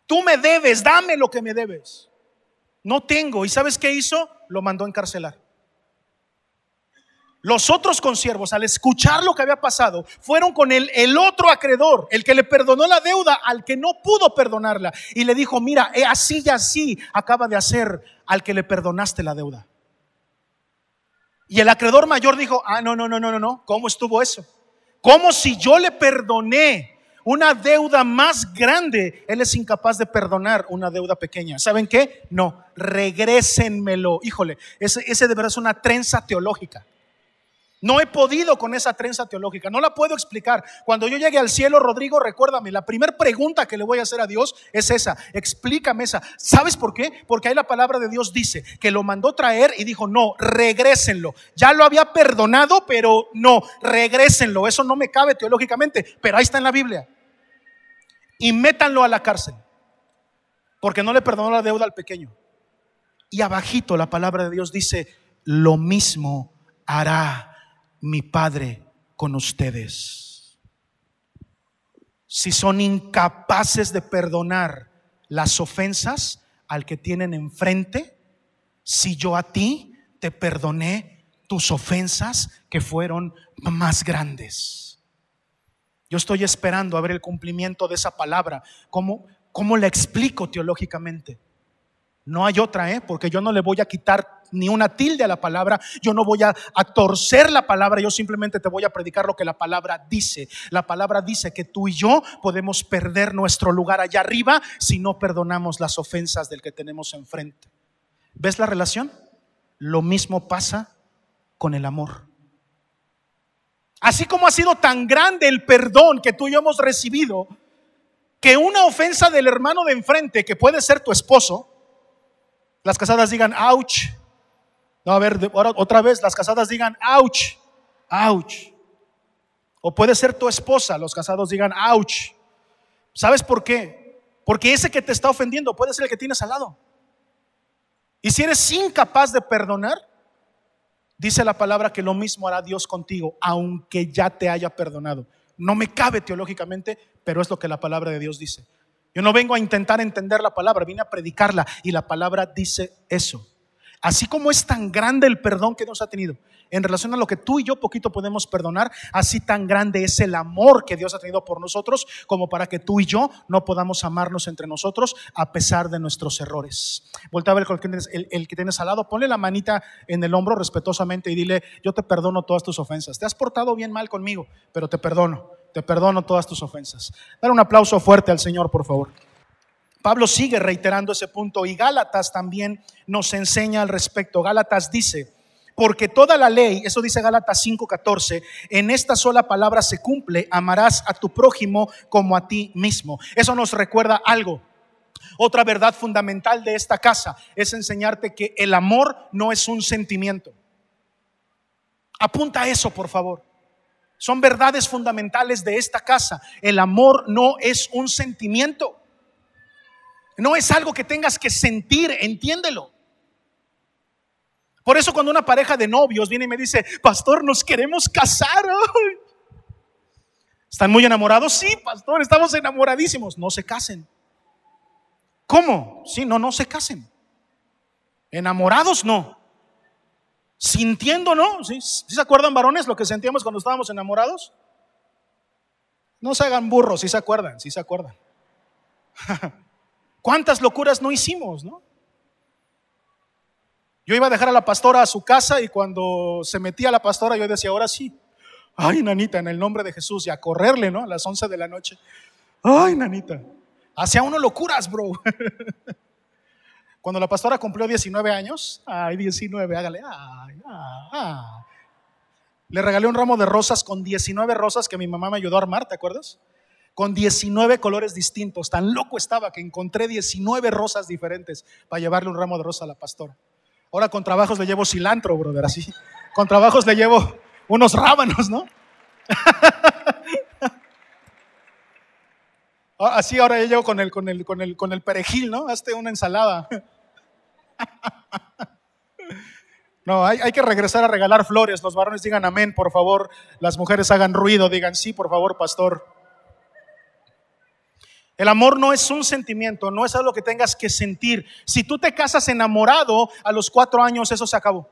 Tú me debes, dame lo que me debes no tengo. ¿Y sabes qué hizo? Lo mandó a encarcelar. Los otros consiervos, al escuchar lo que había pasado, fueron con el, el otro acreedor, el que le perdonó la deuda al que no pudo perdonarla. Y le dijo, mira, así y así acaba de hacer al que le perdonaste la deuda. Y el acreedor mayor dijo, ah, no, no, no, no, no, no, ¿cómo estuvo eso? ¿Cómo si yo le perdoné una deuda más grande, Él es incapaz de perdonar una deuda pequeña. ¿Saben qué? No, regrésenmelo. Híjole, ese, ese de verdad es una trenza teológica. No he podido con esa trenza teológica, no la puedo explicar. Cuando yo llegue al cielo, Rodrigo, recuérdame, la primera pregunta que le voy a hacer a Dios es esa, explícame esa. ¿Sabes por qué? Porque ahí la palabra de Dios dice que lo mandó traer y dijo, no, regrésenlo. Ya lo había perdonado, pero no, regrésenlo. Eso no me cabe teológicamente, pero ahí está en la Biblia y métanlo a la cárcel, porque no le perdonó la deuda al pequeño. Y abajito la palabra de Dios dice, lo mismo hará mi Padre con ustedes. Si son incapaces de perdonar las ofensas al que tienen enfrente, si yo a ti te perdoné tus ofensas que fueron más grandes. Yo estoy esperando a ver el cumplimiento de esa palabra. ¿Cómo, cómo la explico teológicamente? No hay otra, ¿eh? porque yo no le voy a quitar ni una tilde a la palabra, yo no voy a, a, torcer la palabra, yo simplemente te voy a predicar lo que la palabra dice. La palabra dice que tú y yo podemos perder nuestro lugar allá arriba si no perdonamos las ofensas del que tenemos enfrente. ¿Ves la relación? Lo mismo pasa con el amor. Así como ha sido tan grande el perdón que tú y yo hemos recibido, que una ofensa del hermano de enfrente, que puede ser tu esposo, las casadas digan, ouch, No, a ver, ahora otra vez las casadas digan, ouch, ouch. O puede ser tu esposa, los casados digan, ouch. ¿Sabes por qué? Porque ese que te está ofendiendo puede ser el que tienes al lado. Y si eres incapaz de perdonar, dice la palabra que lo mismo hará Dios contigo, aunque ya te haya perdonado. No me cabe teológicamente, pero es lo que la palabra de Dios dice. Yo no vengo a intentar entender la palabra, vine a predicarla y la palabra dice eso. Así como es tan grande el perdón que Dios ha tenido en relación a lo que tú y yo poquito podemos perdonar, así tan grande es el amor que Dios ha tenido por nosotros como para que tú y yo no podamos amarnos entre nosotros a pesar de nuestros errores. Voltea a ver el que, tienes, el, que tienes al lado, ponle la manita en el hombro respetuosamente y dile, yo te perdono todas tus ofensas. Te has portado bien mal conmigo, pero te perdono, te perdono todas tus ofensas. Dale un aplauso fuerte al Señor, por favor. Pablo sigue reiterando ese punto y Gálatas también nos enseña al respecto. Gálatas dice, porque toda la ley, eso dice Gálatas 5:14, en esta sola palabra se cumple, amarás a tu prójimo como a ti mismo. Eso nos recuerda algo. Otra verdad fundamental de esta casa es enseñarte que el amor no es un sentimiento. Apunta eso, por favor. Son verdades fundamentales de esta casa. El amor no es un sentimiento. No es algo que tengas que sentir, entiéndelo. Por eso cuando una pareja de novios viene y me dice, pastor, nos queremos casar. ¿Están muy enamorados? Sí, pastor, estamos enamoradísimos. No se casen. ¿Cómo? Sí, no, no se casen. Enamorados no. Sintiendo no. ¿Sí? se acuerdan varones lo que sentíamos cuando estábamos enamorados? No se hagan burros, si se acuerdan, si se acuerdan. ¿Cuántas locuras no hicimos, no? Yo iba a dejar a la pastora a su casa y cuando se metía la pastora yo decía, ahora sí. Ay, nanita, en el nombre de Jesús y a correrle, ¿no? A las 11 de la noche. Ay, nanita. Hacía uno locuras, bro. Cuando la pastora cumplió 19 años, ay, 19, hágale. Ay, Le regalé un ramo de rosas con 19 rosas que mi mamá me ayudó a armar, ¿te acuerdas? con 19 colores distintos. Tan loco estaba que encontré 19 rosas diferentes para llevarle un ramo de rosa a la pastora. Ahora con trabajos le llevo cilantro, brother, así. Con trabajos le llevo unos rábanos, ¿no? Ah, así ahora yo llevo con el, con el, con el, con el perejil, ¿no? Hazte una ensalada. No, hay, hay, que regresar a regalar flores. Los varones digan amén, por favor. Las mujeres hagan ruido, digan sí, por favor, pastor. El amor no es un sentimiento, no es algo que tengas que sentir. Si tú te casas enamorado, a los cuatro años eso se acabó.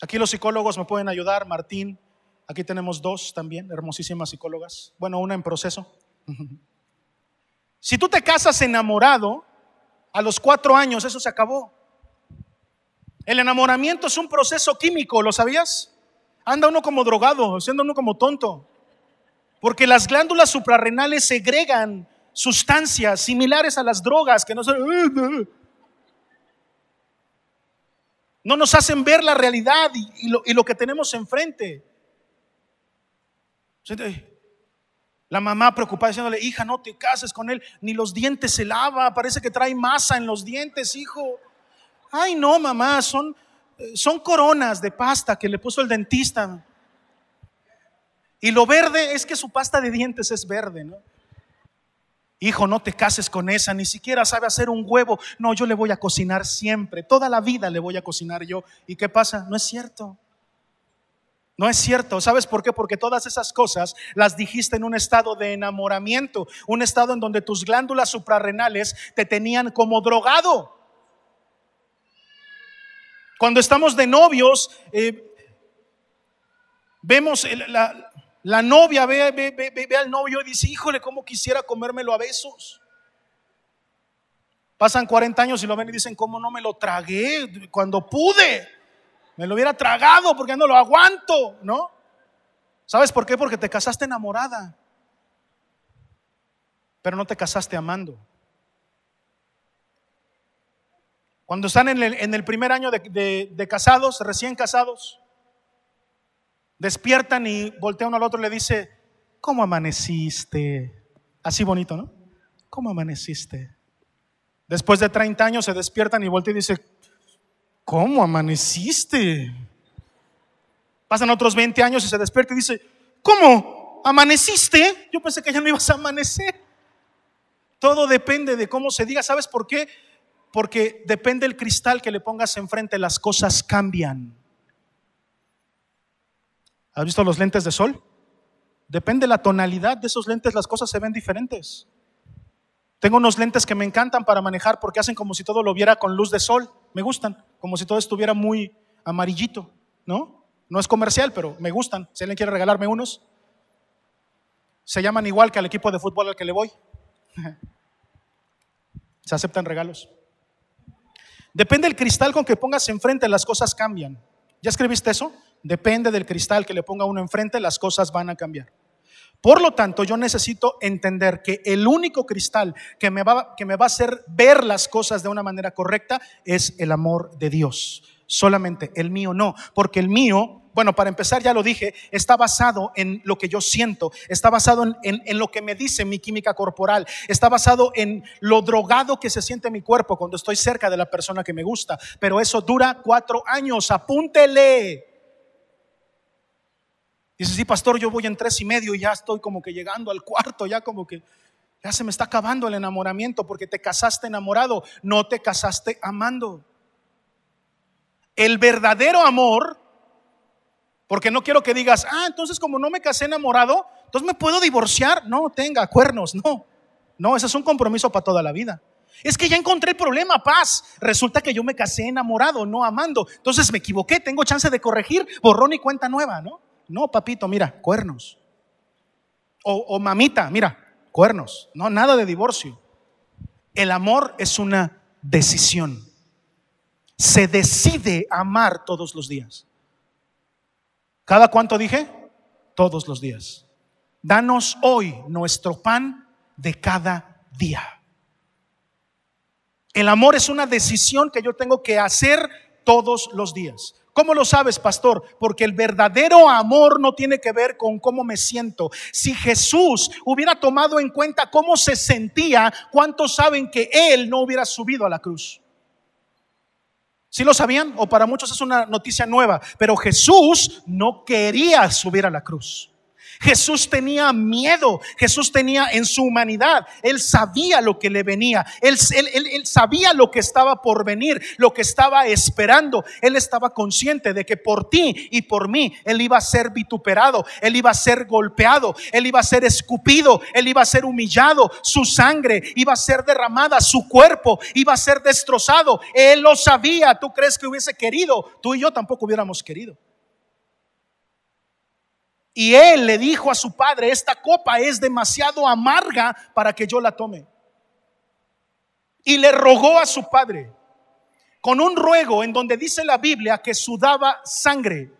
Aquí los psicólogos me pueden ayudar, Martín. Aquí tenemos dos también, hermosísimas psicólogas. Bueno, una en proceso. Si tú te casas enamorado, a los cuatro años eso se acabó. El enamoramiento es un proceso químico, ¿lo sabías? Anda uno como drogado, siendo uno como tonto. Porque las glándulas suprarrenales segregan sustancias similares a las drogas que no no nos hacen ver la realidad y, lo, y lo que tenemos enfrente. La mamá preocupada diciéndole, hija, no te cases con él, ni los dientes se lava, parece que trae masa en los dientes, hijo. Ay, no, mamá, son, son coronas de pasta que le puso el dentista. Y lo verde es que su pasta de dientes es verde, ¿no? Hijo, no te cases con esa, ni siquiera sabe hacer un huevo. No, yo le voy a cocinar siempre, toda la vida le voy a cocinar yo. ¿Y qué pasa? No es cierto. No es cierto. ¿Sabes por qué? Porque todas esas cosas las dijiste en un estado de enamoramiento, un estado en donde tus glándulas suprarrenales te tenían como drogado. Cuando estamos de novios, eh, vemos la, la novia ve, ve, ve, al novio y dice, híjole, ¿cómo quisiera comérmelo a besos? Pasan 40 años y lo ven y dicen, ¿cómo no me lo tragué cuando pude? Me lo hubiera tragado porque no lo aguanto, ¿no? ¿Sabes por qué? Porque te casaste enamorada, pero no te casaste amando. Cuando están en el, primer año de casados, recién casados, Despiertan y voltea uno al otro y le dice, ¿cómo amaneciste? Así bonito, ¿no? ¿Cómo amaneciste? Después de 30 años se despiertan y voltea y dice, ¿cómo amaneciste? Pasan otros 20 años y se despierta y dice, ¿cómo? ¿Amaneciste? Yo pensé que ya no ibas a amanecer. Todo depende de cómo se diga. ¿Sabes por qué? Porque depende el cristal que le pongas enfrente, las cosas cambian. ¿Has visto los lentes de sol? Depende la tonalidad de esos lentes, las cosas se ven diferentes. Tengo unos lentes que me encantan para manejar porque hacen como si todo lo viera con luz de sol. Me gustan, como si todo estuviera muy amarillito, ¿no? No es comercial, pero me gustan. Si alguien quiere regalarme unos, se llaman igual que al equipo de fútbol al que le voy. Se aceptan regalos. Depende del cristal con que pongas enfrente, las cosas cambian. ¿Ya escribiste eso? Depende del cristal que le ponga uno enfrente, las cosas van a cambiar. Por lo tanto, yo necesito entender que el único cristal que me, va, que me va a hacer ver las cosas de una manera correcta es el amor de Dios. Solamente el mío no, porque el mío bueno, para empezar, ya lo dije, está basado en lo que yo siento, está basado en, lo que me dice mi química corporal, está basado en lo drogado que se siente mi cuerpo cuando estoy cerca de la persona que me gusta. Pero eso dura cuatro años, apúntele. Dice, sí, pastor, yo voy en tres y medio y ya estoy como que llegando al cuarto, ya como que ya se me está acabando el enamoramiento porque te casaste enamorado, no te casaste amando. El verdadero amor porque no quiero que digas, ah, entonces como no me casé enamorado, entonces me puedo divorciar. No, tenga cuernos, no. No, ese es un compromiso para toda la vida. Es que ya encontré el problema, paz. Resulta que yo me casé enamorado, no amando. Entonces me equivoqué, tengo chance de corregir, borrón y cuenta nueva, ¿no? No, papito, mira, cuernos. O, mamita, mira, cuernos. No, nada de divorcio. El amor es una decisión. Se decide amar todos los días. ¿Cada cuánto dije? Todos los días. Danos hoy nuestro pan de cada día. El amor es una decisión que yo tengo que hacer todos los días. ¿Cómo lo sabes, pastor? Porque el verdadero amor no tiene que ver con cómo me siento. Si Jesús hubiera tomado en cuenta cómo se sentía, ¿cuántos saben que Él no hubiera subido a la cruz? ¿Sí lo sabían? O para muchos es una noticia nueva. Pero Jesús no quería subir a la cruz. Jesús tenía miedo, Jesús tenía en su humanidad, él sabía lo que le venía, él, sabía lo que estaba por venir, lo que estaba esperando, él estaba consciente de que por ti y por mí él iba a ser vituperado, él iba a ser golpeado, él iba a ser escupido, él iba a ser humillado, su sangre iba a ser derramada, su cuerpo iba a ser destrozado, él lo sabía, tú crees que hubiese querido, tú y yo tampoco hubiéramos querido. Y él le dijo a su padre, esta copa es demasiado amarga para que yo la tome. Y le rogó a su padre con un ruego en donde dice la Biblia que sudaba sangre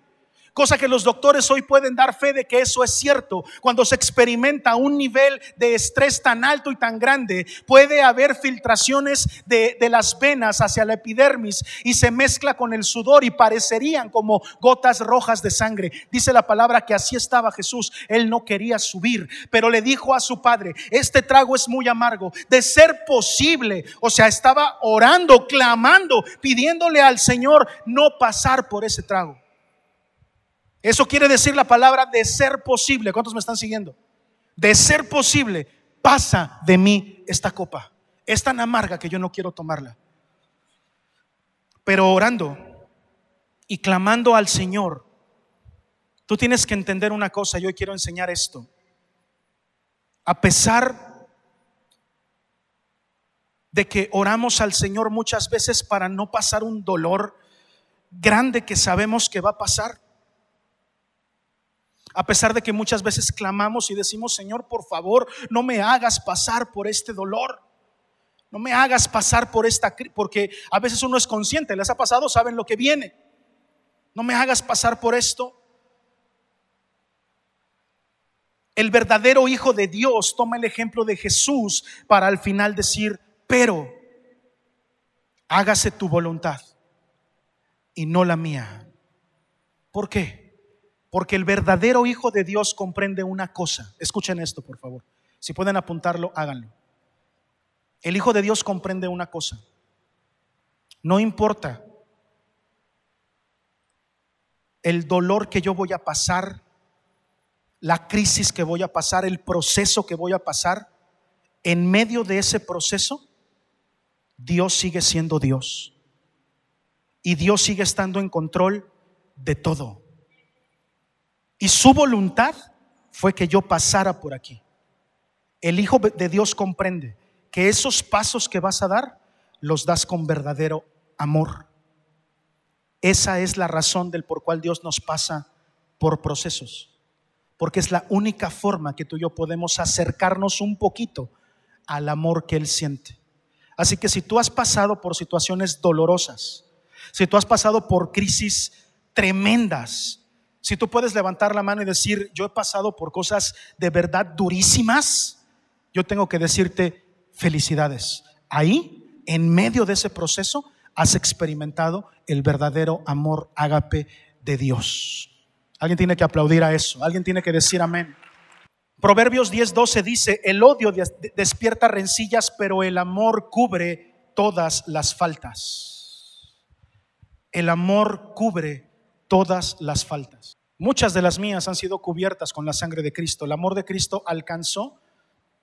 cosa que los doctores hoy pueden dar fe de que eso es cierto. Cuando se experimenta un nivel de estrés tan alto y tan grande, puede haber filtraciones de, de las venas hacia la epidermis y se mezcla con el sudor y parecerían como gotas rojas de sangre. Dice la palabra que así estaba Jesús. Él no quería subir, pero le dijo a su padre, este trago es muy amargo. De ser posible, o sea, estaba orando, clamando, pidiéndole al Señor no pasar por ese trago. Eso quiere decir la palabra de ser posible. ¿Cuántos me están siguiendo? De ser posible, pasa de mí esta copa. Es tan amarga que yo no quiero tomarla. Pero orando y clamando al Señor, tú tienes que entender una cosa. Yo quiero enseñar esto. A pesar de que oramos al Señor muchas veces para no pasar un dolor grande que sabemos que va a pasar. A pesar de que muchas veces clamamos y decimos, Señor, por favor, no me hagas pasar por este dolor. No me hagas pasar por esta, porque a veces uno es consciente, les ha pasado, saben lo que viene. No me hagas pasar por esto. El verdadero Hijo de Dios toma el ejemplo de Jesús para al final decir, pero hágase tu voluntad y no la mía. ¿Por qué? Porque el verdadero Hijo de Dios comprende una cosa. Escuchen esto, por favor. Si pueden apuntarlo, háganlo. El Hijo de Dios comprende una cosa. No importa el dolor que yo voy a pasar, la crisis que voy a pasar, el proceso que voy a pasar, en medio de ese proceso, Dios sigue siendo Dios. Y Dios sigue estando en control de todo. Y su voluntad fue que yo pasara por aquí. El Hijo de Dios comprende que esos pasos que vas a dar los das con verdadero amor. Esa es la razón del por cual Dios nos pasa por procesos. Porque es la única forma que tú y yo podemos acercarnos un poquito al amor que Él siente. Así que si tú has pasado por situaciones dolorosas, si tú has pasado por crisis tremendas, si tú puedes levantar la mano y decir, yo he pasado por cosas de verdad durísimas, yo tengo que decirte felicidades. Ahí, en medio de ese proceso, has experimentado el verdadero amor ágape de Dios. Alguien tiene que aplaudir a eso, alguien tiene que decir amén. Proverbios 10:12 dice, el odio despierta rencillas, pero el amor cubre todas las faltas. El amor cubre todas las faltas. Muchas de las mías han sido cubiertas con la sangre de Cristo. El amor de Cristo alcanzó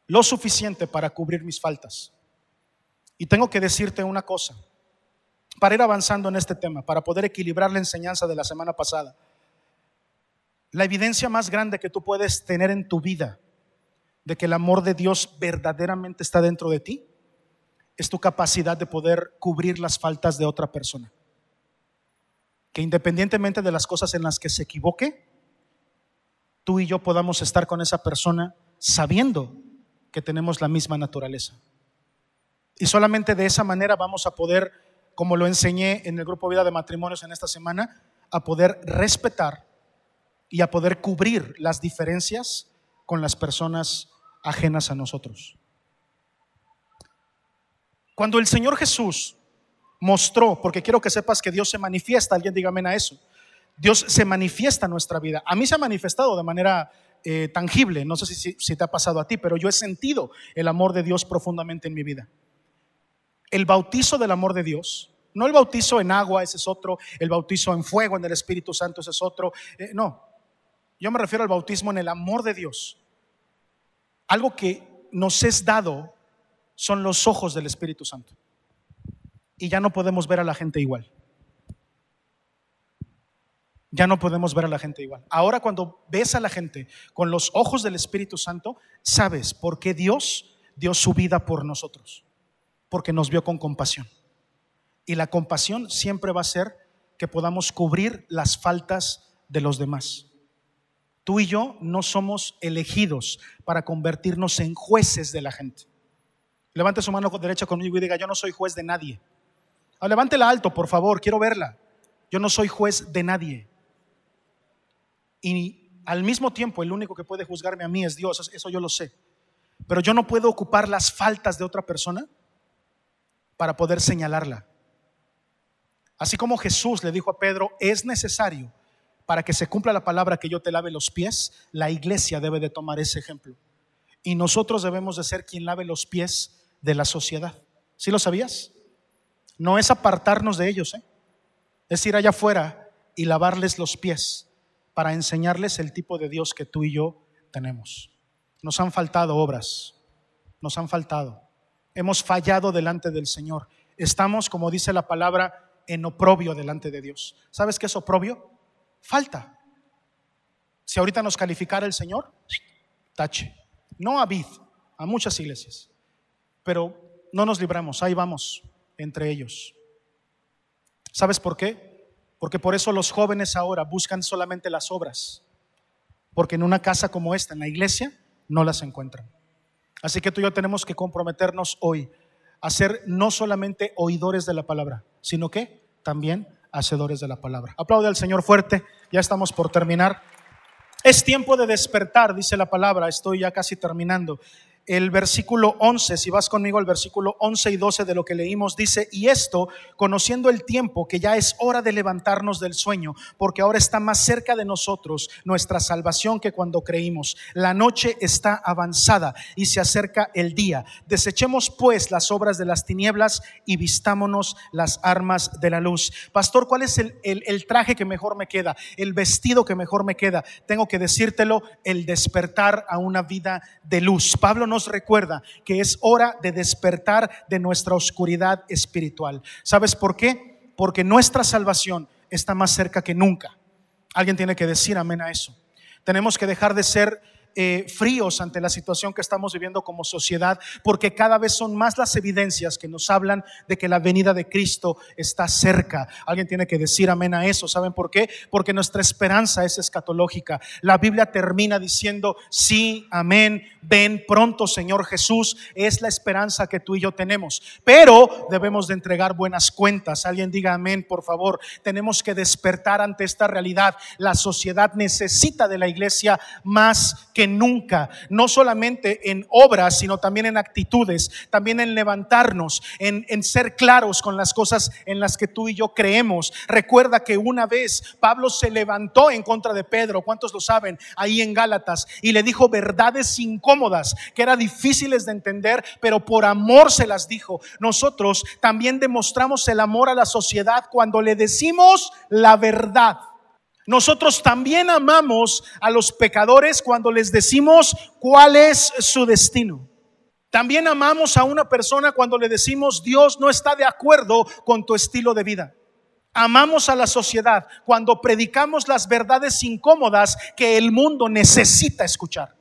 lo suficiente para cubrir mis faltas. Y tengo que decirte una cosa, para ir avanzando en este tema, para poder equilibrar la enseñanza de la semana pasada. La evidencia más grande que tú puedes tener en tu vida de que el amor de Dios verdaderamente está dentro de ti es tu capacidad de poder cubrir las faltas de otra persona que independientemente de las cosas en las que se equivoque, tú y yo podamos estar con esa persona sabiendo que tenemos la misma naturaleza. Y solamente de esa manera vamos a poder, como lo enseñé en el grupo Vida de Matrimonios en esta semana, a poder respetar y a poder cubrir las diferencias con las personas ajenas a nosotros. Cuando el Señor Jesús mostró, porque quiero que sepas que Dios se manifiesta, alguien dígame a eso. Dios se manifiesta en nuestra vida. A mí se ha manifestado de manera eh, tangible, no sé si, si te ha pasado a ti, pero yo he sentido el amor de Dios profundamente en mi vida. El bautizo del amor de Dios, no el bautizo en agua, ese es otro, el bautizo en fuego, en el Espíritu Santo, ese es otro, eh, no, yo me refiero al bautismo en el amor de Dios. Algo que nos es dado son los ojos del Espíritu Santo y ya no podemos ver a la gente igual. Ya no podemos ver a la gente igual. Ahora cuando ves a la gente con los ojos del Espíritu Santo, sabes por qué Dios dio su vida por nosotros. Porque nos vio con compasión. Y la compasión siempre va a ser que podamos cubrir las faltas de los demás. Tú y yo no somos elegidos para convertirnos en jueces de la gente. Levante su mano derecha conmigo y diga, yo no soy juez de nadie. Ah, levántela alto, por favor, quiero verla. Yo no soy juez de nadie. Y al mismo tiempo, el único que puede juzgarme a mí es Dios, eso yo lo sé. Pero yo no puedo ocupar las faltas de otra persona para poder señalarla. Así como Jesús le dijo a Pedro, es necesario para que se cumpla la palabra que yo te lave los pies, la iglesia debe de tomar ese ejemplo. Y nosotros debemos de ser quien lave los pies de la sociedad. ¿Sí lo sabías? No es apartarnos de ellos, ¿eh? es ir allá afuera y lavarles los pies para enseñarles el tipo de Dios que tú y yo tenemos. Nos han faltado obras, nos han faltado. Hemos fallado delante del Señor. Estamos, como dice la palabra, en oprobio delante de Dios. ¿Sabes qué es oprobio? Falta. Si ahorita nos calificara el Señor, tache. No a Vid, a muchas iglesias. Pero no nos libramos, ahí vamos entre ellos. ¿Sabes por qué? Porque por eso los jóvenes ahora buscan solamente las obras, porque en una casa como esta, en la iglesia, no las encuentran. Así que tú y yo tenemos que comprometernos hoy a ser no solamente oidores de la palabra, sino que también hacedores de la palabra. Aplaude al Señor fuerte, ya estamos por terminar. Es tiempo de despertar, dice la palabra, estoy ya casi terminando. El versículo 11, si vas conmigo al versículo 11 y 12 de lo que leímos, dice, y esto, conociendo el tiempo, que ya es hora de levantarnos del sueño, porque ahora está más cerca de nosotros nuestra salvación que cuando creímos. La noche está avanzada y se acerca el día. Desechemos pues las obras de las tinieblas y vistámonos las armas de la luz. Pastor, ¿cuál es el, el traje que mejor me queda? El vestido que mejor me queda. Tengo que decírtelo, el despertar a una vida de luz. Pablo no nos recuerda que es hora de despertar de nuestra oscuridad espiritual. ¿Sabes por qué? Porque nuestra salvación está más cerca que nunca. Alguien tiene que decir amén a eso. Tenemos que dejar de ser eh, fríos ante la situación que estamos viviendo como sociedad, porque cada vez son más las evidencias que nos hablan de que la venida de Cristo está cerca. Alguien tiene que decir amén a eso. ¿Saben por qué? Porque nuestra esperanza es escatológica. La Biblia termina diciendo, sí, amén, ven pronto, Señor Jesús. Es la esperanza que tú y yo tenemos. Pero debemos de entregar buenas cuentas. Alguien diga amén, por favor. Tenemos que despertar ante esta realidad. La sociedad necesita de la iglesia más que nunca, no solamente en obras, sino también en actitudes, también en levantarnos, en, en ser claros con las cosas en las que tú y yo creemos. Recuerda que una vez Pablo se levantó en contra de Pedro, ¿cuántos lo saben? Ahí en Gálatas, y le dijo verdades incómodas, que eran difíciles de entender, pero por amor se las dijo. Nosotros también demostramos el amor a la sociedad cuando le decimos la verdad. Nosotros también amamos a los pecadores cuando les decimos cuál es su destino. También amamos a una persona cuando le decimos Dios no está de acuerdo con tu estilo de vida. Amamos a la sociedad cuando predicamos las verdades incómodas que el mundo necesita escuchar.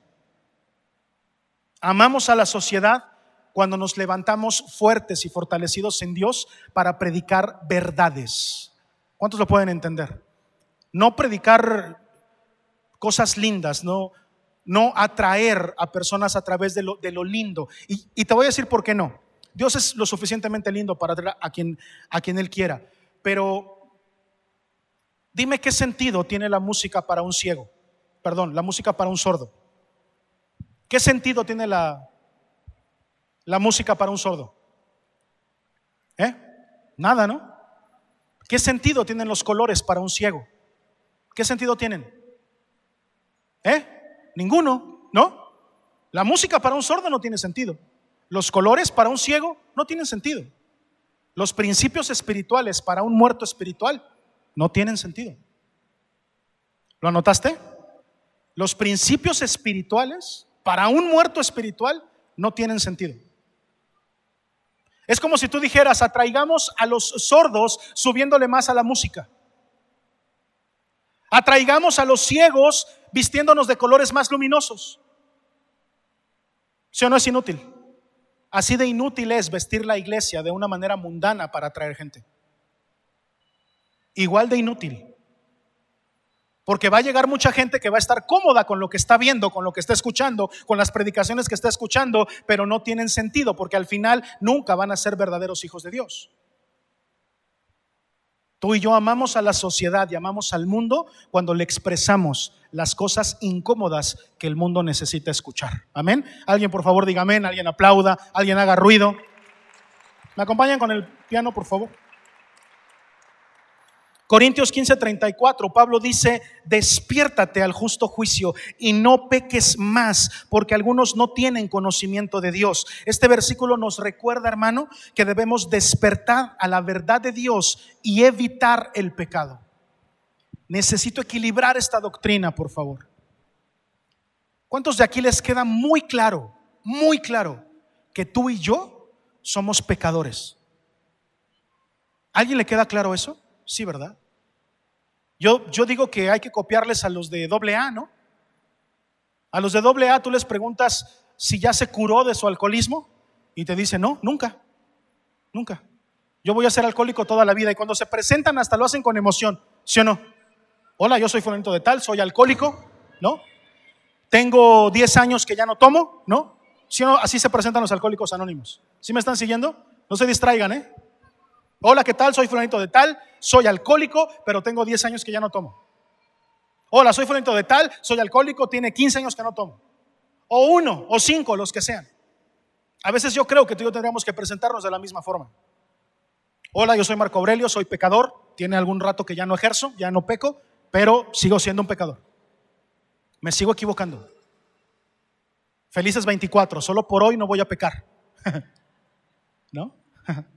Amamos a la sociedad cuando nos levantamos fuertes y fortalecidos en Dios para predicar verdades. ¿Cuántos lo pueden entender? No predicar cosas lindas, no, no atraer a personas a través de lo, de lo lindo. Y, te voy a decir por qué no. Dios es lo suficientemente lindo para atraer a quien, a quien Él quiera. Pero dime qué sentido tiene la música para un ciego. Perdón, la música para un sordo. ¿Qué sentido tiene la, la música para un sordo? ¿Eh? Nada, ¿no? ¿Qué sentido tienen los colores para un ciego? ¿Qué sentido tienen? ¿Eh? Ninguno, ¿no? La música para un sordo no tiene sentido. Los colores para un ciego no tienen sentido. Los principios espirituales para un muerto espiritual no tienen sentido. ¿Lo anotaste? Los principios espirituales para un muerto espiritual no tienen sentido. Es como si tú dijeras, atraigamos a los sordos subiéndole más a la música. Atraigamos a los ciegos vistiéndonos de colores más luminosos. ¿Sí o no es inútil? Así de inútil es vestir la iglesia de una manera mundana para atraer gente. Igual de inútil. Porque va a llegar mucha gente que va a estar cómoda con lo que está viendo, con lo que está escuchando, con las predicaciones que está escuchando, pero no tienen sentido porque al final nunca van a ser verdaderos hijos de Dios. Tú y yo amamos a la sociedad y amamos al mundo cuando le expresamos las cosas incómodas que el mundo necesita escuchar. Amén. Alguien por favor diga amén, alguien aplauda, alguien haga ruido. ¿Me acompañan con el piano, por favor? Corintios 15:34, Pablo dice, despiértate al justo juicio y no peques más, porque algunos no tienen conocimiento de Dios. Este versículo nos recuerda, hermano, que debemos despertar a la verdad de Dios y evitar el pecado. Necesito equilibrar esta doctrina, por favor. ¿Cuántos de aquí les queda muy claro, muy claro, que tú y yo somos pecadores? ¿Alguien le queda claro eso? Sí, ¿verdad? Yo, yo digo que hay que copiarles a los de doble A, ¿no? A los de doble A tú les preguntas si ya se curó de su alcoholismo y te dicen, no, nunca, nunca. Yo voy a ser alcohólico toda la vida y cuando se presentan hasta lo hacen con emoción, ¿sí o no? Hola, yo soy fulanito de tal, soy alcohólico, ¿no? Tengo 10 años que ya no tomo, ¿no? ¿Sí o no? Así se presentan los alcohólicos anónimos. ¿Sí me están siguiendo? No se distraigan, ¿eh? Hola, ¿qué tal? Soy fulanito de tal, soy alcohólico, pero tengo 10 años que ya no tomo. Hola, soy fulanito de tal, soy alcohólico, tiene 15 años que no tomo. O uno, o cinco, los que sean. A veces yo creo que tú y yo tendríamos que presentarnos de la misma forma. Hola, yo soy Marco Aurelio, soy pecador. Tiene algún rato que ya no ejerzo, ya no peco, pero sigo siendo un pecador. Me sigo equivocando. Felices 24, solo por hoy no voy a pecar. ¿No?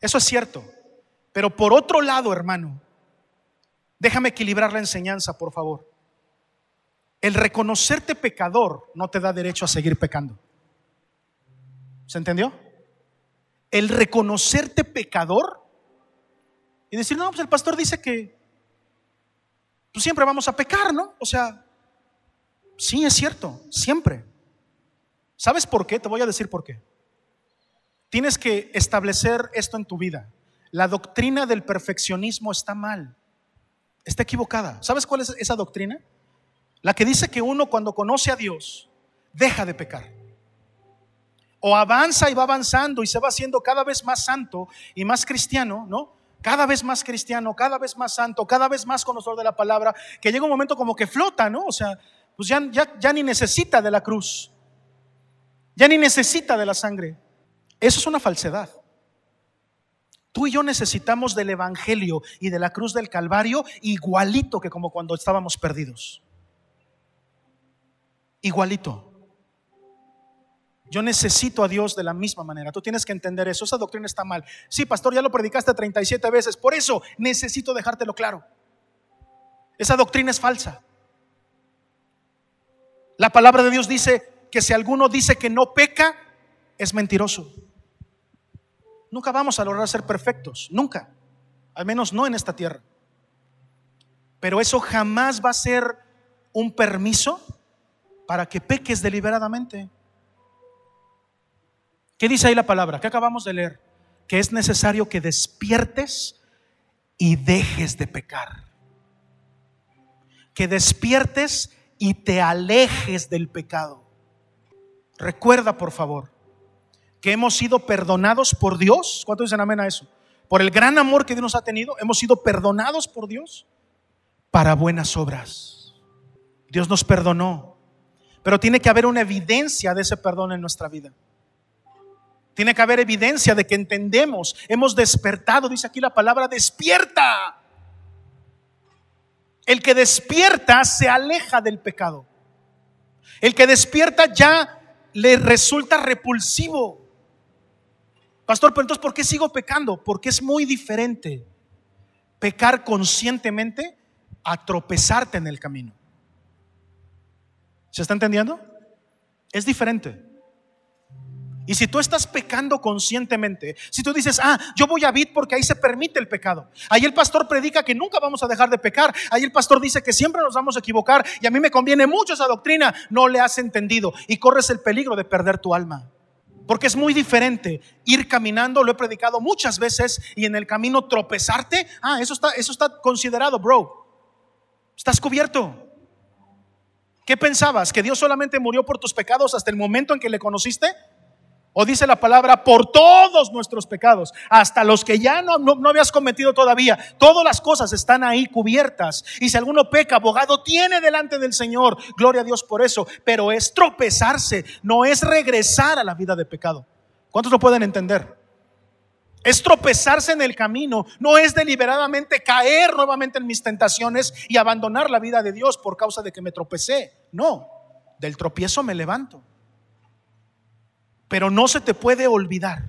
Eso es cierto. Pero por otro lado, hermano, déjame equilibrar la enseñanza, por favor. El reconocerte pecador no te da derecho a seguir pecando. ¿Se entendió? El reconocerte pecador y decir, no, pues el pastor dice que pues siempre vamos a pecar, ¿no? O sea, sí es cierto, siempre. ¿Sabes por qué? Te voy a decir por qué. Tienes que establecer esto en tu vida. La doctrina del perfeccionismo está mal, está equivocada. ¿Sabes cuál es esa doctrina? La que dice que uno cuando conoce a Dios deja de pecar o avanza y va avanzando y se va haciendo cada vez más santo y más cristiano, ¿no? Cada vez más cristiano, cada vez más santo, cada vez más conocedor de la palabra, que llega un momento como que flota, ¿no? O sea, pues ya, ya, ya ni necesita de la cruz, ya ni necesita de la sangre. Eso es una falsedad. Tú y yo necesitamos del Evangelio y de la cruz del Calvario igualito que como cuando estábamos perdidos. Igualito. Yo necesito a Dios de la misma manera. Tú tienes que entender eso. Esa doctrina está mal. Sí, pastor, ya lo predicaste 37 veces. Por eso necesito dejártelo claro. Esa doctrina es falsa. La palabra de Dios dice que si alguno dice que no peca, es mentiroso. Nunca vamos a lograr ser perfectos. Nunca. Al menos no en esta tierra. Pero eso jamás va a ser un permiso para que peques deliberadamente. ¿Qué dice ahí la palabra? ¿Qué acabamos de leer? Que es necesario que despiertes y dejes de pecar. Que despiertes y te alejes del pecado. Recuerda, por favor, que hemos sido perdonados por Dios. ¿Cuántos dicen amén a eso? Por el gran amor que Dios nos ha tenido, hemos sido perdonados por Dios para buenas obras. Dios nos perdonó, pero tiene que haber una evidencia de ese perdón en nuestra vida. Tiene que haber evidencia de que entendemos, hemos despertado, dice aquí la palabra, despierta. El que despierta se aleja del pecado. El que despierta ya le resulta repulsivo. Pastor, pero entonces, ¿por qué sigo pecando? Porque es muy diferente pecar conscientemente a tropezarte en el camino. ¿Se está entendiendo? Es diferente. Y si tú estás pecando conscientemente, si tú dices, ah, yo voy a Vid porque ahí se permite el pecado. Ahí el pastor predica que nunca vamos a dejar de pecar. Ahí el pastor dice que siempre nos vamos a equivocar. Y a mí me conviene mucho esa doctrina. No le has entendido y corres el peligro de perder tu alma. Porque es muy diferente ir caminando, lo he predicado muchas veces, y en el camino tropezarte. Ah, eso está, eso está considerado, bro. Estás cubierto. ¿Qué pensabas? ¿Que Dios solamente murió por tus pecados hasta el momento en que le conociste? O dice la palabra, por todos nuestros pecados, hasta los que ya no, no, habías cometido todavía. Todas las cosas están ahí cubiertas. Y si alguno peca, abogado tiene delante del Señor. Gloria a Dios por eso. Pero es tropezarse, no es regresar a la vida de pecado. ¿Cuántos lo pueden entender? Es tropezarse en el camino, no es deliberadamente caer nuevamente en mis tentaciones y abandonar la vida de Dios por causa de que me tropecé. No, del tropiezo me levanto. Pero no se te puede olvidar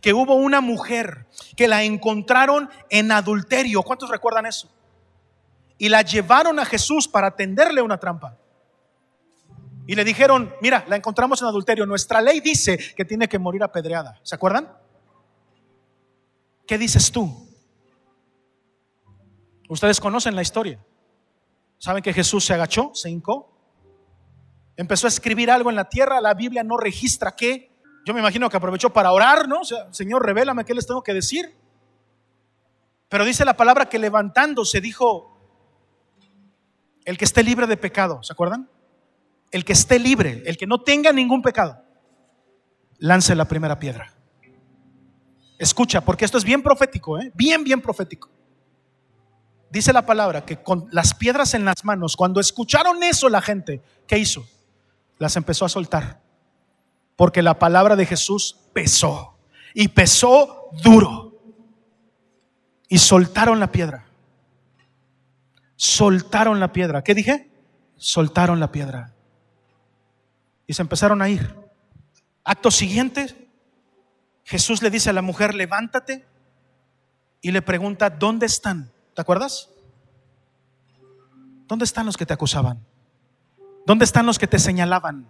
que hubo una mujer que la encontraron en adulterio. ¿Cuántos recuerdan eso? Y la llevaron a Jesús para tenderle una trampa. Y le dijeron, mira, la encontramos en adulterio. Nuestra ley dice que tiene que morir apedreada. ¿Se acuerdan? ¿Qué dices tú? Ustedes conocen la historia. ¿Saben que Jesús se agachó, se hincó? Empezó a escribir algo en la tierra. La Biblia no registra qué. Yo me imagino que aprovechó para orar, ¿no? O sea, Señor, revélame qué les tengo que decir. Pero dice la palabra que levantándose dijo, el que esté libre de pecado, ¿se acuerdan? El que esté libre, el que no tenga ningún pecado, lance la primera piedra. Escucha, porque esto es bien profético, ¿eh? bien, bien profético. Dice la palabra que con las piedras en las manos, cuando escucharon eso la gente, ¿qué hizo? Las empezó a soltar Porque la palabra de Jesús pesó y pesó duro. Y soltaron la piedra. Soltaron la piedra. ¿Qué dije? Soltaron la piedra. Y se empezaron a ir. Acto siguiente, Jesús le dice a la mujer, levántate y le pregunta, ¿dónde están? ¿Te acuerdas? ¿Dónde están los que te acusaban? ¿Dónde están los que te señalaban?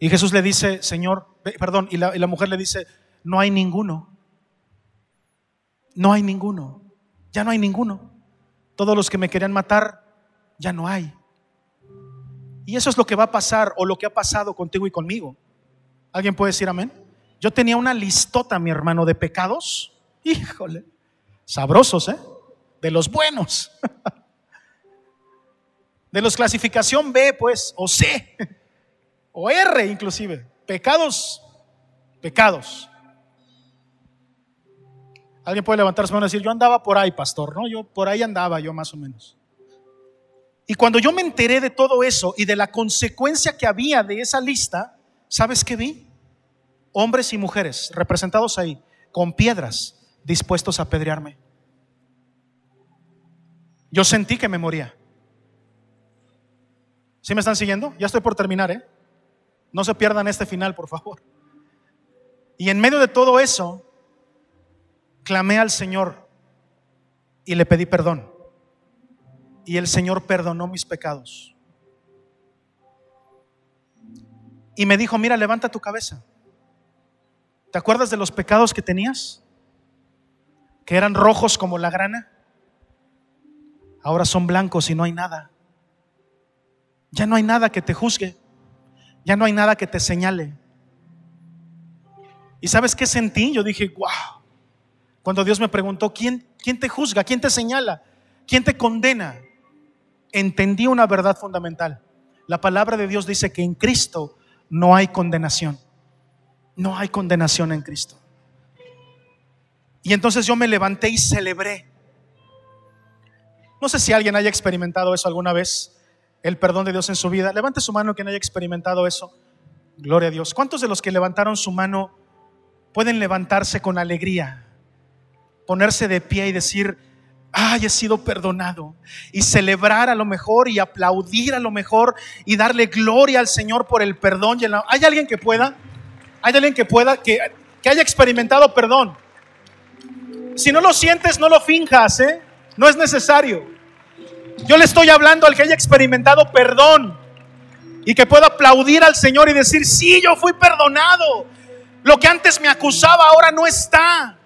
Y Jesús le dice, Señor, perdón, y la, mujer le dice, no hay ninguno. No hay ninguno. Ya no hay ninguno. Todos los que me querían matar, ya no hay. Y eso es lo que va a pasar o lo que ha pasado contigo y conmigo. ¿Alguien puede decir amén? Yo tenía una listota, mi hermano, de pecados. Híjole, sabrosos, ¿eh? De los buenos. De los clasificación B, pues, o C, o R inclusive. Pecados, pecados. Alguien puede levantarse y decir, yo andaba por ahí, pastor, ¿no? Yo por ahí andaba, yo más o menos. Y cuando yo me enteré de todo eso y de la consecuencia que había de esa lista, ¿sabes qué vi? Hombres y mujeres representados ahí, con piedras, dispuestos a apedrearme. Yo sentí que me moría. ¿Sí me están siguiendo? Ya estoy por terminar, ¿eh? No se pierdan este final, por favor. Y en medio de todo eso, clamé al Señor y le pedí perdón. Y el Señor perdonó mis pecados. Y me dijo, mira, levanta tu cabeza. ¿Te acuerdas de los pecados que tenías? Que eran rojos como la grana. Ahora son blancos y no hay nada. Ya no hay nada que te juzgue. Ya no hay nada que te señale. ¿Y sabes qué sentí? Yo dije, wow. Cuando Dios me preguntó, ¿quién, quién te juzga? ¿Quién te señala? ¿Quién te condena? Entendí una verdad fundamental. La palabra de Dios dice que en Cristo no hay condenación. No hay condenación en Cristo. Y entonces yo me levanté y celebré. No sé si alguien haya experimentado eso alguna vez, el perdón de Dios en su vida. Levante su mano quien haya experimentado eso. Gloria a Dios. ¿Cuántos de los que levantaron su mano pueden levantarse con alegría, ponerse de pie y decir, ay, he sido perdonado. Y celebrar a lo mejor y aplaudir a lo mejor y darle gloria al Señor por el perdón. ¿Hay alguien que pueda? ¿Hay alguien que pueda, que, haya experimentado perdón? Si no lo sientes, no lo finjas, ¿eh? No es necesario. Yo le estoy hablando al que haya experimentado perdón y que pueda aplaudir al Señor y decir, sí, yo fui perdonado. Lo que antes me acusaba ahora no está.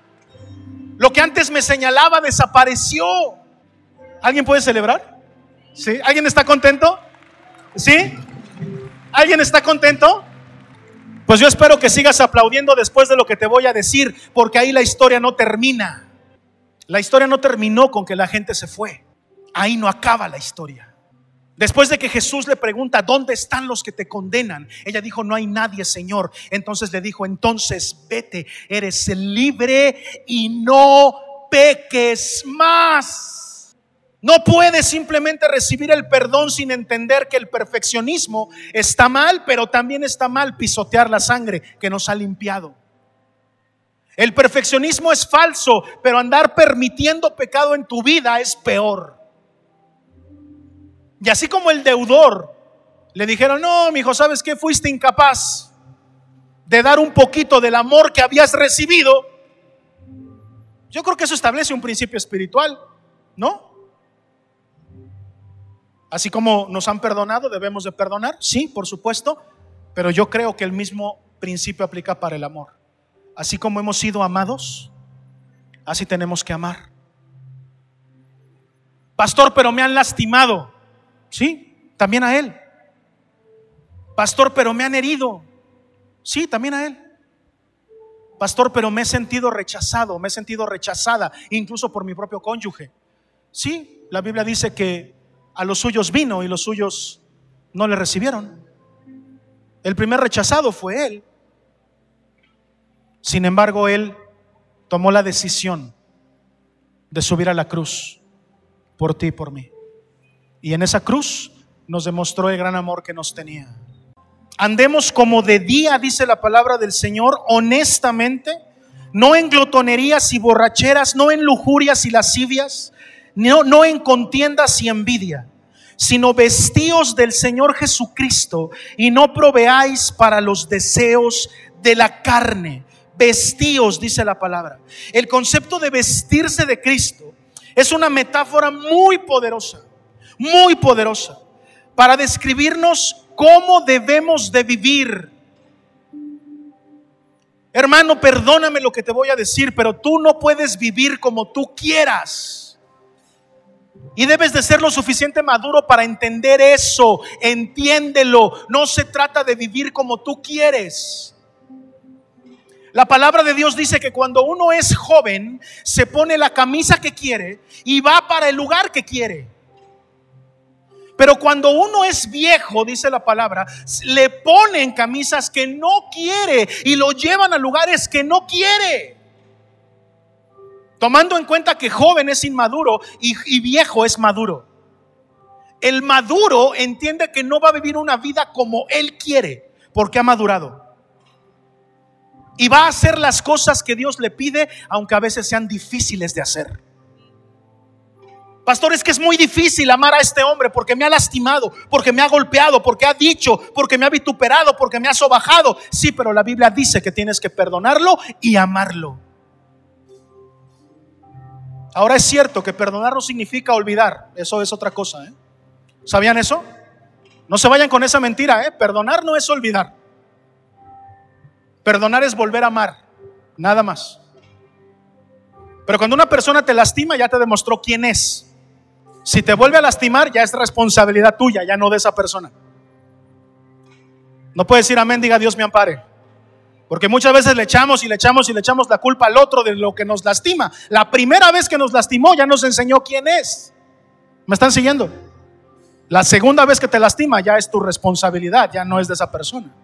Lo que antes me señalaba desapareció. ¿Alguien puede celebrar? ¿Sí? ¿Alguien está contento? ¿Sí? ¿Alguien está contento? Pues yo espero que sigas aplaudiendo después de lo que te voy a decir, porque ahí la historia no termina. La historia no terminó con que la gente se fue. Ahí no acaba la historia. Después de que Jesús le pregunta, ¿dónde están los que te condenan? Ella dijo, no hay nadie, Señor. Entonces le dijo, entonces vete, eres libre y no peques más. No puedes simplemente recibir el perdón sin entender que el perfeccionismo está mal, pero también está mal pisotear la sangre que nos ha limpiado. El perfeccionismo es falso, pero andar permitiendo pecado en tu vida es peor. Y así como el deudor le dijeron, no, mi hijo, ¿sabes qué? Fuiste incapaz de dar un poquito del amor que habías recibido. Yo creo que eso establece un principio espiritual, ¿no? Así como nos han perdonado, debemos de perdonar, sí, por supuesto, pero yo creo que el mismo principio aplica para el amor. Así como hemos sido amados, así tenemos que amar. Pastor, pero me han lastimado. Sí, también a él. Pastor, pero me han herido. Sí, también a él. Pastor, pero me he sentido rechazado, me he sentido rechazada, incluso por mi propio cónyuge. Sí, la Biblia dice que a los suyos vino y los suyos no le recibieron. El primer rechazado fue él. Sin embargo, él tomó la decisión de subir a la cruz por ti y por mí. Y en esa cruz nos demostró el gran amor que nos tenía. andemos como de día, dice la palabra del Señor, honestamente, no en glotonerías y borracheras, no en lujurias y lascivias, no, no en contiendas y envidia, sino vestíos del Señor Jesucristo y no proveáis para los deseos de la carne. Vestíos, dice la palabra. El concepto de vestirse de Cristo es una metáfora muy poderosa, muy poderosa, para describirnos cómo debemos de vivir. Hermano, perdóname lo que te voy a decir, pero tú no puedes vivir como tú quieras. Y debes de ser lo suficiente maduro para entender eso. Entiéndelo. No se trata de vivir como tú quieres. La palabra de Dios dice que cuando uno es joven, se pone la camisa que quiere y va para el lugar que quiere. Pero cuando uno es viejo, dice la palabra, le ponen camisas que no quiere y lo llevan a lugares que no quiere. Tomando en cuenta que joven es inmaduro y, viejo es maduro. El maduro entiende que no va a vivir una vida como él quiere, porque ha madurado. Y va a hacer las cosas que Dios le pide, aunque a veces sean difíciles de hacer. Pastor, es que es muy difícil amar a este hombre porque me ha lastimado, porque me ha golpeado, porque ha dicho, porque me ha vituperado, porque me ha sobajado. Sí, pero la Biblia dice que tienes que perdonarlo y amarlo. Ahora es cierto que perdonar no significa olvidar. Eso es otra cosa. ¿eh? ¿Sabían eso? No se vayan con esa mentira. ¿eh? Perdonar no es olvidar. Perdonar es volver a amar. Nada más. Pero cuando una persona te lastima, ya te demostró quién es. Si te vuelve a lastimar, ya es responsabilidad tuya, ya no de esa persona. No puedes decir amén, diga Dios me ampare. Porque muchas veces le echamos y le echamos y le echamos la culpa al otro de lo que nos lastima. La primera vez que nos lastimó ya nos enseñó quién es. ¿Me están siguiendo? La segunda vez que te lastima ya es tu responsabilidad, ya no es de esa persona.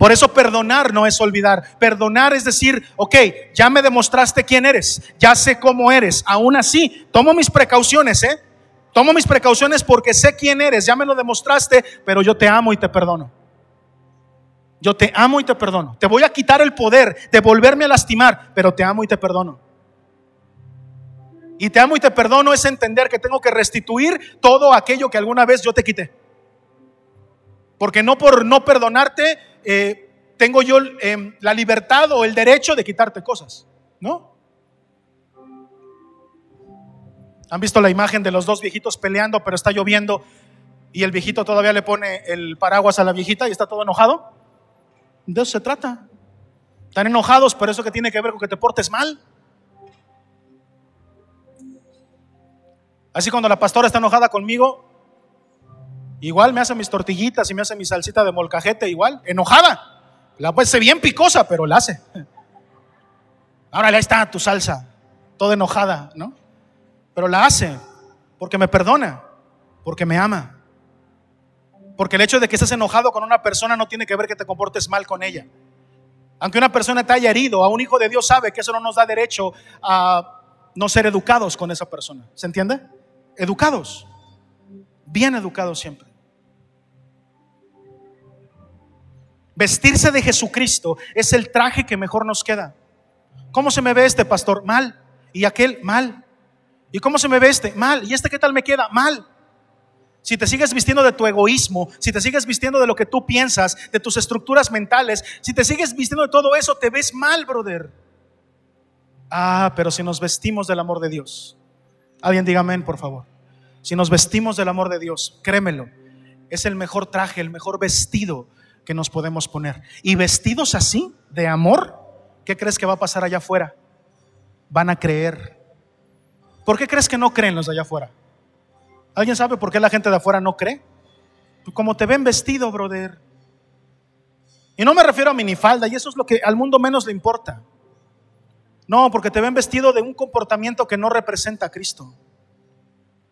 Por eso perdonar no es olvidar. Perdonar es decir, ok, ya me demostraste quién eres, ya sé cómo eres. Aún así, tomo mis precauciones, ¿eh? Tomo mis precauciones porque sé quién eres, ya me lo demostraste, pero yo te amo y te perdono. Yo te amo y te perdono. Te voy a quitar el poder de volverme a lastimar, pero te amo y te perdono. Y te amo y te perdono es entender que tengo que restituir todo aquello que alguna vez yo te quité. Porque no por no perdonarte eh, tengo yo em, la libertad o el derecho de quitarte cosas, ¿no? ¿Han visto la imagen de los dos viejitos peleando, pero está lloviendo y el viejito todavía le pone el paraguas a la viejita y está todo enojado? De eso se trata. Están enojados, pero eso que tiene que ver con que te portes mal. Así cuando la pastora está enojada conmigo, igual me hace mis tortillitas y me hace mi salsita de molcajete, igual, enojada. La puede ser bien picosa, pero la hace. Ahora ahí está tu salsa, toda enojada, ¿no? Pero la hace porque me perdona, porque me ama. Porque el hecho de que estés enojado con una persona no tiene que ver que te comportes mal con ella. Aunque una persona te haya herido, a un hijo de Dios sabe que eso no nos da derecho a no ser educados con esa persona. ¿Se entiende? Educados. Bien educados siempre. Vestirse de Jesucristo es el traje que mejor nos queda. ¿Cómo se me ve este pastor? Mal. Y aquel, mal. ¿Y cómo se me ve este? Mal. ¿Y este qué tal me queda? Mal. Si te sigues vistiendo de tu egoísmo, si te sigues vistiendo de lo que tú piensas, de tus estructuras mentales, si te sigues vistiendo de todo eso, te ves mal, brother. Ah, pero si nos vestimos del amor de Dios. Alguien diga amén, por favor. Si nos vestimos del amor de Dios, créemelo, es el mejor traje, el mejor vestido que nos podemos poner. Y vestidos así, de amor, ¿qué crees que va a pasar allá afuera? Van a creer. ¿Por qué crees que no creen los de allá afuera? ¿Alguien sabe por qué la gente de afuera no cree? Como te ven vestido, brother. Y no me refiero a minifalda, y eso es lo que al mundo menos le importa. No, porque te ven vestido de un comportamiento que no representa a Cristo.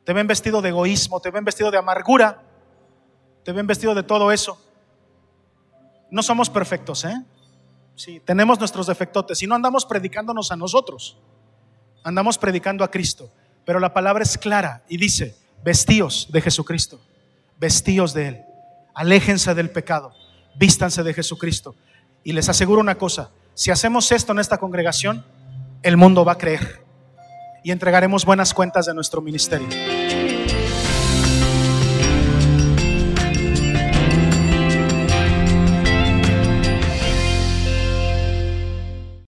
Te ven vestido de egoísmo, te ven vestido de amargura, te ven vestido de todo eso. No somos perfectos, ¿eh? Sí, tenemos nuestros defectotes y no andamos predicándonos a nosotros, andamos predicando a Cristo. Pero la palabra es clara y dice, vestíos de Jesucristo, vestíos de Él. Aléjense del pecado, vístanse de Jesucristo. Y les aseguro una cosa, si hacemos esto en esta congregación, el mundo va a creer y entregaremos buenas cuentas de nuestro ministerio.